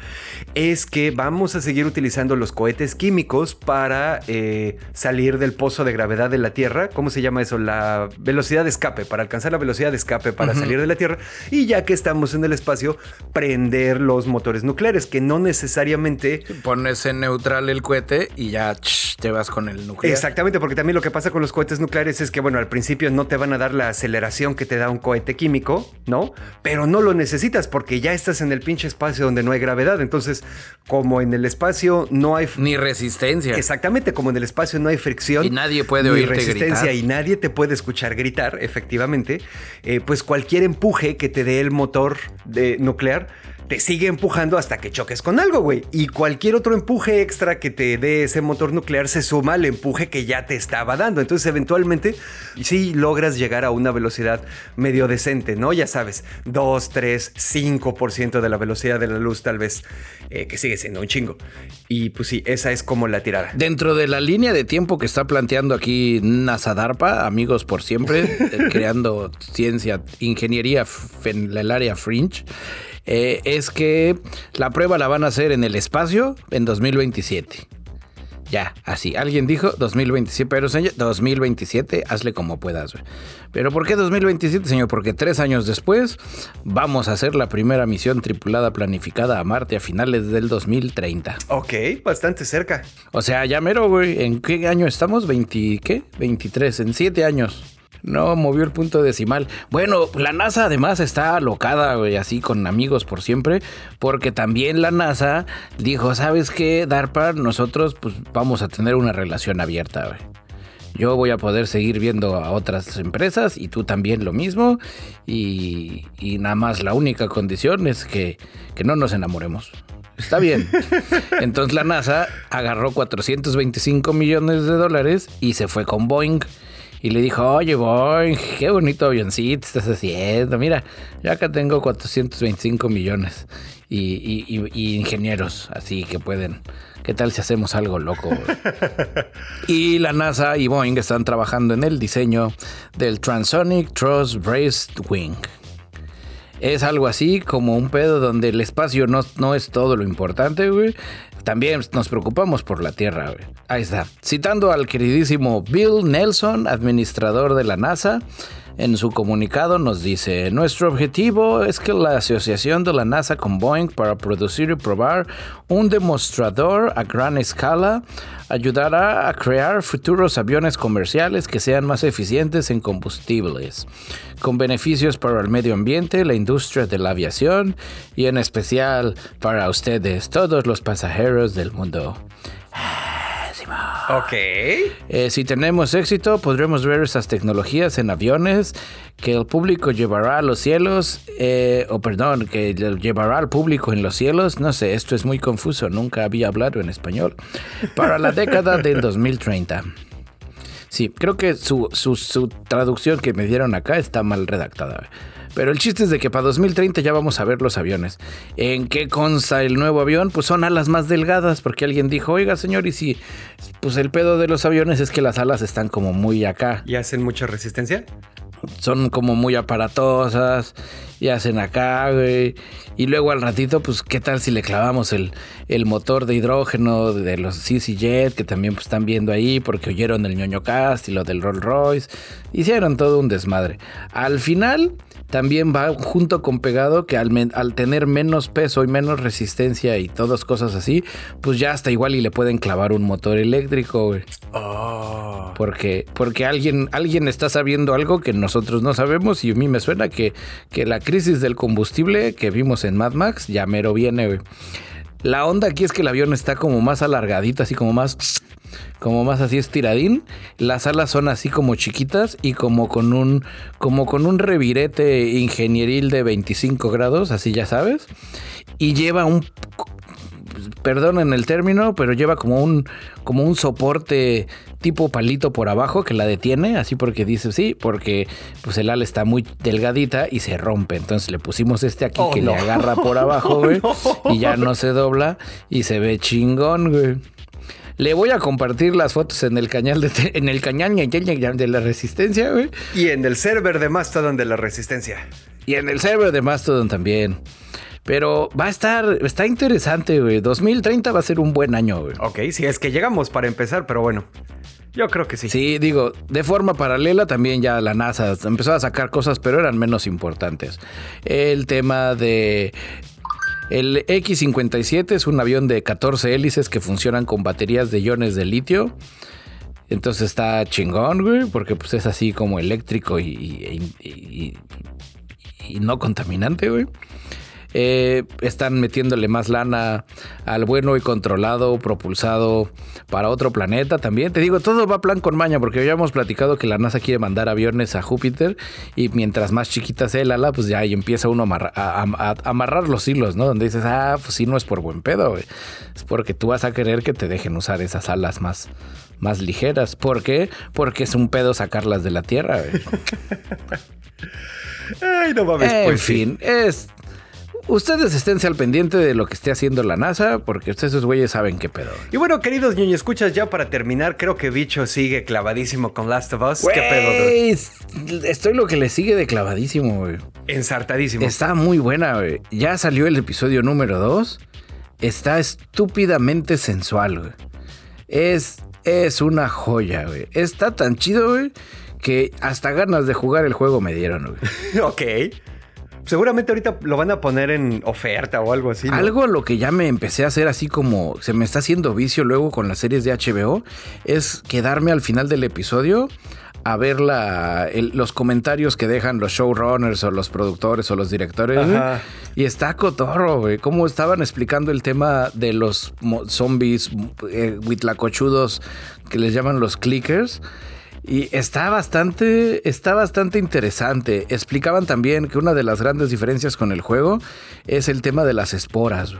Speaker 1: es que vamos a seguir utilizando los cohetes químicos para eh, salir del pozo de gravedad de la Tierra. ¿Cómo se llama eso? La velocidad de escape, para alcanzar la velocidad de escape para salir de la Tierra. Y ya que estamos en el espacio, prender los motores nucleares, que no necesariamente...
Speaker 2: Pones en neutral el cohete y ya te vas con el nuclear.
Speaker 1: Exactamente, porque también lo que pasa con los cohetes nucleares es que, bueno, al principio no te van a dar la aceleración que te da un cohete químico, ¿no? Pero no lo necesitas porque ya estás en el pinche espacio donde no hay gravedad. Entonces, como en el espacio no hay...
Speaker 2: Ni resistencia.
Speaker 1: Exactamente, como en el espacio no hay fricción.
Speaker 2: Y nadie puede oírte resistencia
Speaker 1: y nadie te puede escuchar gritar, efectivamente, eh, pues cualquier empuje que te dé el motor de nuclear te sigue empujando hasta que choques con algo, güey. Y cualquier otro empuje extra que te dé ese motor nuclear se suma al empuje que ya te estaba dando. Entonces, eventualmente, sí logras llegar a una velocidad medio decente, ¿no? Ya sabes, 2, 3, 5% de la velocidad de la luz, tal vez, eh, que sigue siendo un chingo. Y pues sí, esa es como la tirada.
Speaker 2: Dentro de la línea de tiempo que está planteando aquí NASA DARPA, amigos por siempre, (laughs) eh, creando ciencia, ingeniería en el área fringe. Eh, es que la prueba la van a hacer en el espacio en 2027. Ya, así. Alguien dijo 2027, pero señor, 2027, hazle como puedas. Pero ¿por qué 2027, señor? Porque tres años después vamos a hacer la primera misión tripulada planificada a Marte a finales del 2030.
Speaker 1: Ok, bastante cerca.
Speaker 2: O sea, ya mero, güey. ¿En qué año estamos? ¿20 qué? 23, en siete años. No movió el punto decimal. Bueno, la NASA además está alocada, güey, así con amigos por siempre, porque también la NASA dijo, ¿sabes qué, DARPA? Nosotros pues vamos a tener una relación abierta, güey. Yo voy a poder seguir viendo a otras empresas y tú también lo mismo. Y, nada más la única condición es que, que no nos enamoremos. Está bien. (laughs) Entonces la NASA agarró 425 millones de dólares y se fue con Boeing y le dijo, oye, Boeing, qué bonito avioncito estás haciendo. Mira, yo acá tengo 425 millones y, ingenieros, así que pueden. ¿Qué tal si hacemos algo loco? (laughs) y la NASA y Boeing están trabajando en el diseño del Transonic Truss Braced Wing. Es algo así como un pedo donde el espacio no, no es todo lo importante, güey. También nos preocupamos por la Tierra. Ahí está. Citando al queridísimo Bill Nelson, administrador de la NASA, en su comunicado nos dice, nuestro objetivo es que la asociación de la NASA con Boeing para producir y probar un demostrador a gran escala ayudará a crear futuros aviones comerciales que sean más eficientes en combustibles, con beneficios para el medio ambiente, la industria de la aviación y en especial para ustedes, todos los pasajeros del mundo.
Speaker 1: Ok.
Speaker 2: Eh, si tenemos éxito, podremos ver esas tecnologías en aviones que el público llevará a los cielos, eh, o perdón, que llevará al público en los cielos. No sé, esto es muy confuso, nunca había hablado en español. Para la década del 2030. Sí, creo que su, su traducción que me dieron acá está mal redactada. Pero el chiste es de que para 2030 ya vamos a ver los aviones. ¿En qué consta el nuevo avión? Pues son alas más delgadas, porque alguien dijo, oiga señor, y si pues el pedo de los aviones es que las alas están como muy acá.
Speaker 1: ¿Y hacen mucha resistencia?
Speaker 2: Son como muy aparatosas y hacen acá, güey. Y luego al ratito, pues, ¿qué tal si le clavamos el, el motor de hidrógeno de los CC Jet, que también pues, están viendo ahí porque oyeron el ñoño cast y lo del Rolls Royce? Hicieron todo un desmadre. Al final, también va junto con pegado que al, tener menos peso y menos resistencia y todas cosas así, pues ya hasta igual y le pueden clavar un motor eléctrico, güey.
Speaker 1: Oh.
Speaker 2: Porque, porque alguien, alguien está sabiendo algo que nosotros no sabemos y a mí me suena que, que la crisis del combustible que vimos en Mad Max ya mero viene. La onda aquí es que el avión está como más alargadito, así como más como más así estiradín. Las alas son así como chiquitas y como con un como con un revirete ingenieril de 25 grados, así ya sabes. Y lleva un perdonen el término, pero lleva como un como un soporte tipo palito por abajo que la detiene, así porque dice sí, porque pues el ala está muy delgadita y se rompe. Entonces le pusimos este aquí oh, que le agarra por (laughs) abajo, güey, y ya no se dobla y se ve chingón, güey. Le voy a compartir las fotos en el cañal de, en el cañal de la resistencia, güey.
Speaker 1: Y en el server de Mastodon de la resistencia.
Speaker 2: Y en el server de Mastodon también. Pero va a estar, está interesante, güey. 2030 va a ser un buen año, güey.
Speaker 1: Ok, sí, es que llegamos para empezar, pero bueno. Yo creo que sí.
Speaker 2: Sí, digo, de forma paralela también ya la NASA empezó a sacar cosas, pero eran menos importantes. El tema de el X-57 es un avión de 14 hélices que funcionan con baterías de iones de litio. Entonces está chingón, güey, porque pues es así como eléctrico y, y, no contaminante, güey. Eh, están metiéndole más lana al bueno y controlado, propulsado para otro planeta también. Te digo, todo va a plan con maña, porque ya hemos platicado que la NASA quiere mandar aviones a Júpiter y mientras más chiquita sea el ala, pues ya ahí empieza uno a, amarrar los hilos, ¿no? Donde dices, ah, pues sí, no es por buen pedo. Es porque tú vas a querer que te dejen usar esas alas más, más ligeras. ¿Por qué? Porque es un pedo sacarlas de la Tierra. (laughs)
Speaker 1: Ay, no mames.
Speaker 2: En pues fin, es Ustedes esténse al pendiente de lo que esté haciendo la NASA, porque ustedes esos güeyes saben qué pedo.
Speaker 1: Y bueno, queridos ñoño escuchas, ya para terminar, creo que Bicho sigue clavadísimo con Last of Us.
Speaker 2: ¿Qué pedo? Estoy lo que le sigue de clavadísimo, güey.
Speaker 1: Ensartadísimo.
Speaker 2: Está muy buena, güey. Ya salió el episodio número 2. Está estúpidamente sensual, güey. Es, es una joya, güey. Está tan chido, güey, que hasta ganas de jugar el juego me dieron,
Speaker 1: güey. (laughs) ok. Seguramente ahorita lo van a poner en oferta o algo así.
Speaker 2: Algo lo que ya me empecé a hacer así como se me está haciendo vicio luego con las series de HBO es quedarme al final del episodio a ver los comentarios que dejan los showrunners o los productores o los directores. Y está cotorro, güey. Cómo estaban explicando el tema de los zombies eh, huitlacochudos que les llaman los clickers. Y está bastante, está bastante interesante. Explicaban también que una de las grandes diferencias con el juego es el tema de las esporas.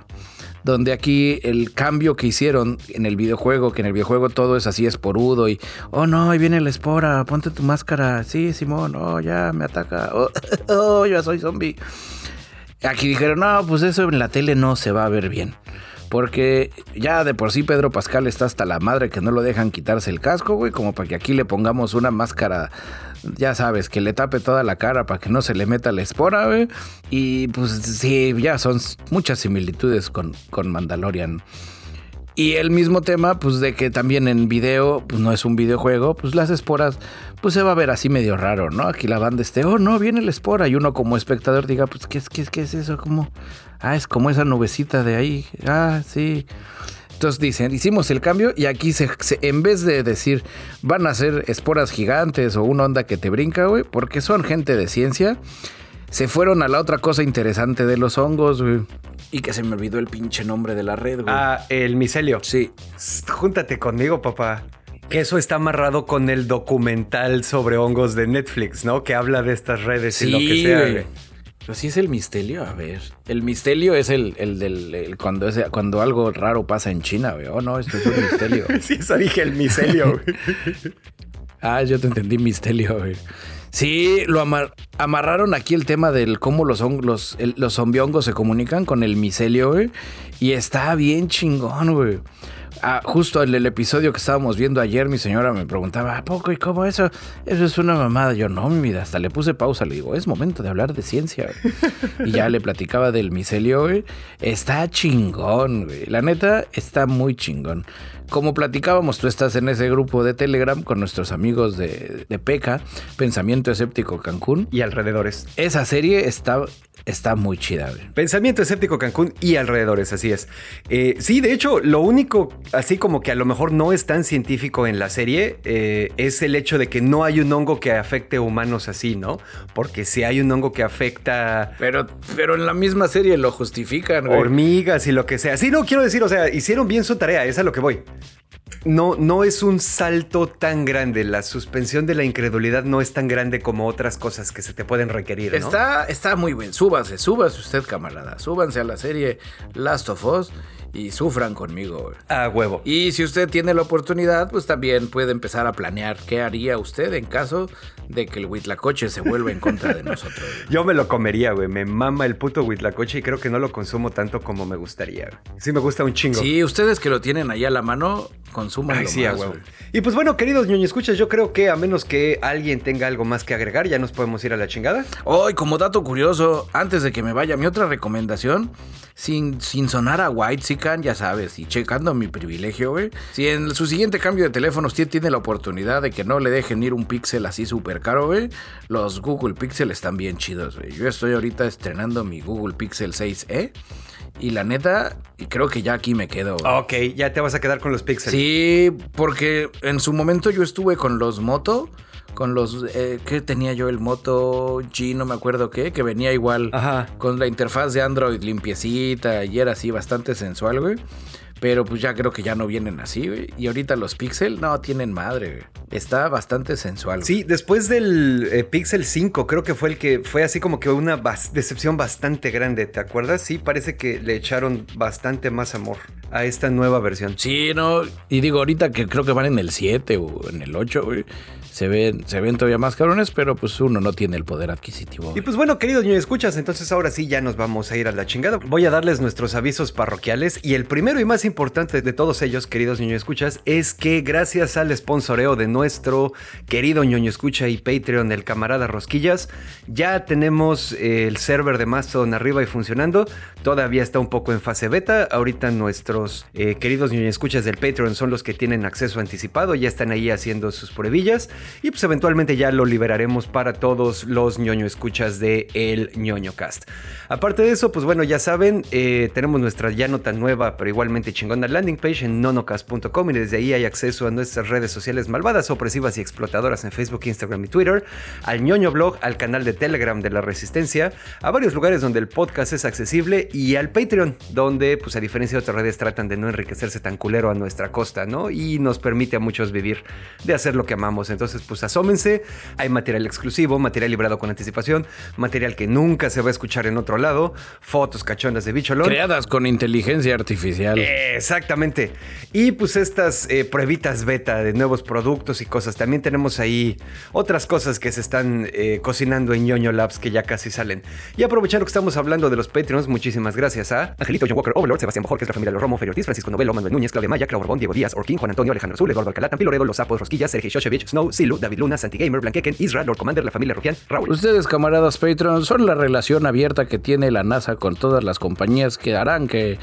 Speaker 2: Donde aquí el cambio que hicieron en el videojuego, que en el videojuego todo es así esporudo y, oh no, ahí viene la espora, ponte tu máscara, sí, Simón, oh ya me ataca, (laughs) oh, (laughs) oh ya soy zombie. Aquí dijeron, no, pues eso en la tele no se va a ver bien. Porque ya de por sí Pedro Pascal está hasta la madre que no lo dejan quitarse el casco, güey, como para que aquí le pongamos una máscara, ya sabes, que le tape toda la cara para que no se le meta la espora, güey. Y pues sí, ya son muchas similitudes con, con Mandalorian. Y el mismo tema, pues de que también en video, pues no es un videojuego, pues las esporas, pues se va a ver así medio raro, ¿no? Aquí la banda esté, oh no, viene la espora, y uno como espectador diga, pues ¿qué es, qué qué es eso? ¿Cómo? Ah, es como esa nubecita de ahí. Ah, sí. Entonces dicen, hicimos el cambio y aquí se, en vez de decir van a ser esporas gigantes o una onda que te brinca, güey, porque son gente de ciencia, se fueron a la otra cosa interesante de los hongos, güey. Y que se me olvidó el pinche nombre de la red, güey.
Speaker 1: Ah, el micelio.
Speaker 2: Sí.
Speaker 1: Júntate conmigo, papá. Eso está amarrado con el documental sobre hongos de Netflix, ¿no? Que habla de estas redes y lo que sea. Güey.
Speaker 2: Pero sí es el misterio, a ver. El misterio es el, el del cuando es, cuando algo raro pasa en China, güey. Oh no, esto es un misterio. (laughs)
Speaker 1: sí, eso dije el misterio, güey.
Speaker 2: ah, yo te entendí misterio, güey. Sí, lo amarraron aquí el tema del cómo los, los, se comunican con el micelio, güey. Y está bien chingón, güey. Ah, justo en el episodio que estábamos viendo ayer, mi señora me preguntaba, ¿a poco y cómo eso? Eso es una mamada. Yo, no, mi vida, hasta le puse pausa. Le digo, es momento de hablar de ciencia. (laughs) y ya le platicaba del micelio, güey. Está chingón, güey. La neta, está muy chingón. Como platicábamos, tú estás en ese grupo de Telegram con nuestros amigos de, de PECA, Pensamiento Escéptico Cancún.
Speaker 1: Y alrededores.
Speaker 2: Esa serie está está muy chida.
Speaker 1: Pensamiento escéptico Cancún y alrededores, así es. Eh, sí, de hecho, lo único, así como que a lo mejor no es tan científico en la serie, eh, es el hecho de que no hay un hongo que afecte a humanos así, ¿no? Porque si hay un hongo que afecta...
Speaker 2: Pero, pero en la misma serie lo justifican,
Speaker 1: Hormigas y lo que sea. Sí, no, quiero decir, o sea, hicieron bien su tarea, es a lo que voy no, no es un salto tan grande. La suspensión de la incredulidad no es tan grande como otras cosas que se te pueden requerir.
Speaker 2: Está, está muy bien. Súbase, súbase usted, camarada. Súbanse a la serie Last of Us y sufran conmigo.
Speaker 1: A huevo.
Speaker 2: Y si usted tiene la oportunidad, pues también puede empezar a planear qué haría usted en caso de que el Huitlacoche se vuelva en contra de nosotros. (laughs)
Speaker 1: Yo me lo comería, güey. Me mama el puto Huitlacoche y creo que no lo consumo tanto como me gustaría. Sí, me gusta un chingo.
Speaker 2: Sí, ustedes que lo tienen ahí a la mano, consuman sí, más,
Speaker 1: Y pues bueno, queridos ñoño escuchas, yo creo que a menos que alguien tenga algo más que agregar, ya nos podemos ir a la chingada.
Speaker 2: Hoy, como dato curioso, antes de que me vaya, mi otra recomendación, sin, sin sonar a White Sican, ya sabes, y checando mi privilegio, güey. Si en su siguiente cambio de teléfono usted tiene la oportunidad de que no le dejen ir un Pixel así súper caro, güey, los Google Pixel están bien chidos, güey. Yo estoy ahorita estrenando mi Google Pixel 6e. Y la neta, y creo que ya aquí me quedo.
Speaker 1: Ok, ya te vas a quedar con los Pixel.
Speaker 2: Sí, porque en su momento yo estuve con los Moto con los eh, que tenía yo el Moto G, no me acuerdo qué, que venía igual
Speaker 1: Ajá.
Speaker 2: con la interfaz de Android limpiecita y era así bastante sensual, güey. Pero pues ya creo que ya no vienen así, güey. Y ahorita los Pixel no tienen madre, güey. Está bastante sensual. güey.
Speaker 1: Sí, después del eh, Pixel 5, creo que fue el que fue así como que una bas- decepción bastante grande, ¿te acuerdas? Sí, parece que le echaron bastante más amor a esta nueva versión.
Speaker 2: Sí, no. Y digo, ahorita que creo que van en el 7 o en el 8, güey. Se ven, se ven todavía más cabrones, pero pues uno no tiene el poder adquisitivo.
Speaker 1: Y pues bueno, queridos niños, escuchas, entonces ahora sí ya nos vamos a ir a la chingada. Voy a darles nuestros avisos parroquiales y el primero y más importante de todos ellos, queridos niños escuchas, es que gracias al sponsoreo de nuestro querido ñoño escucha y Patreon, el camarada Rosquillas, ya tenemos el server de Mastodon arriba y funcionando. Todavía está un poco en fase beta. Ahorita nuestros eh, queridos ñoño escuchas del Patreon son los que tienen acceso anticipado, ya están ahí haciendo sus pruebillas y pues eventualmente ya lo liberaremos para todos los ñoño escuchas de el ñoño cast. Aparte de eso, pues bueno, ya saben, eh, tenemos nuestra ya no tan nueva, pero igualmente chingona landing page en nonocast.com y desde ahí hay acceso a nuestras redes sociales malvadas, opresivas y explotadoras en Facebook, Instagram y Twitter, al ñoño blog, al canal de Telegram de la Resistencia, a varios lugares donde el podcast es accesible y al Patreon, donde pues a diferencia de otras redes tratan de no enriquecerse tan culero a nuestra costa, ¿no? Y nos permite a muchos vivir de hacer lo que amamos. Entonces, pues asómense, hay material exclusivo, material librado con anticipación, material que nunca se va a escuchar en otro lado, fotos cachondas de bicholón.
Speaker 2: Creadas con inteligencia artificial.
Speaker 1: Exactamente. Y pues estas eh, pruebitas beta de nuevos productos y cosas. También tenemos ahí otras cosas que se están eh, cocinando en ñoño Labs que ya casi salen. Y aprovechando que estamos hablando de los Patreons, muchísimas gracias a Angelito, John Walker, Overlord, Sebastián Bojorquez, la familia los Romo, Ferio Ortiz, Francisco Novelo, Manuel Núñez, Claudia Maya, Clau Borbón, Diego Díaz, Orquín, Juan Antonio, Alejandro Azul, Eduardo Alcalá, Tampi Loredo, Los Sapos, Rosquillas, Sergio Shoshevich, Snow, Silu, David Luna, Santi Gamer, Blanqueken, Isra, Lord Commander, la familia Rufián, Raúl.
Speaker 2: Ustedes, camaradas Patreon, son la relación abierta que tiene la NASA con todas las compañías que harán que,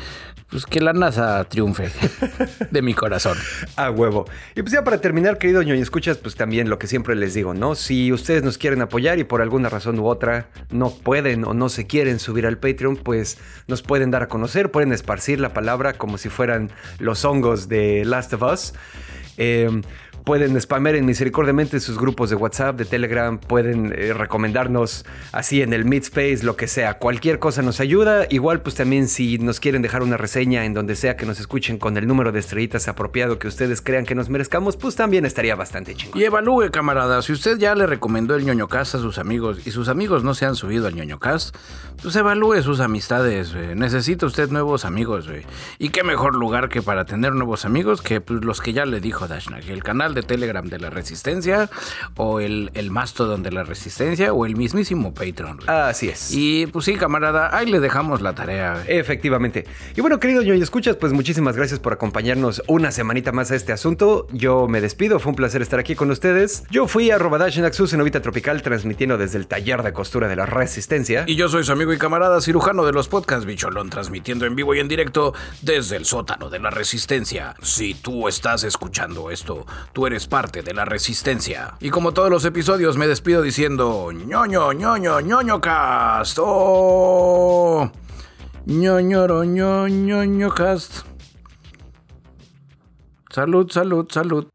Speaker 2: pues, que la NASA triunfe. (laughs) De mi corazón.
Speaker 1: A huevo. Y pues ya para terminar, querido ñoño escuchas, pues también lo que siempre les digo, ¿no? Si ustedes nos quieren apoyar y por alguna razón u otra no pueden o no se quieren subir al Patreon, pues nos pueden dar a conocer, pueden esparcir la palabra como si fueran los hongos de Last of Us. Eh, pueden spamear en misericordiamente sus grupos de WhatsApp, de Telegram, pueden eh, recomendarnos así en el Meetspace, lo que sea. Cualquier cosa nos ayuda. Igual, pues también si nos quieren dejar una reseña en donde sea que nos escuchen con el número de estrellitas apropiado que ustedes crean que nos merezcamos, pues también estaría bastante chingón.
Speaker 2: Y evalúe, camarada. Si usted ya le recomendó el ñoño cast a sus amigos y sus amigos no se han subido al ñoño cast, pues evalúe sus amistades. güey. Necesita usted nuevos amigos, güey. Y qué mejor lugar que para tener nuevos amigos que pues, los que ya le dijo Dashnak. El canal de Telegram de la Resistencia, o el, el Mastodon de la Resistencia, o el mismísimo Patreon. güey.
Speaker 1: Así es.
Speaker 2: Y pues sí, camarada, ahí le dejamos la tarea. güey.
Speaker 1: Efectivamente. Y bueno, querido ñoño escuchas, pues muchísimas gracias por acompañarnos una semanita más a este asunto. Yo me despido, fue un placer estar aquí con ustedes. Yo fui a Robadash en Novita Tropical, transmitiendo desde el taller de costura de la Resistencia.
Speaker 2: Y yo soy su amigo y camarada cirujano de los podcasts Bicholón, transmitiendo en vivo y en directo desde el sótano de la resistencia. Si tú estás escuchando esto, eres parte de la resistencia. Y como todos los episodios, me despido diciendo ñoño, ñoño, ñoño cast. Oh, ñoñoro, ñoño, ñoño cast. Salud, salud, salud.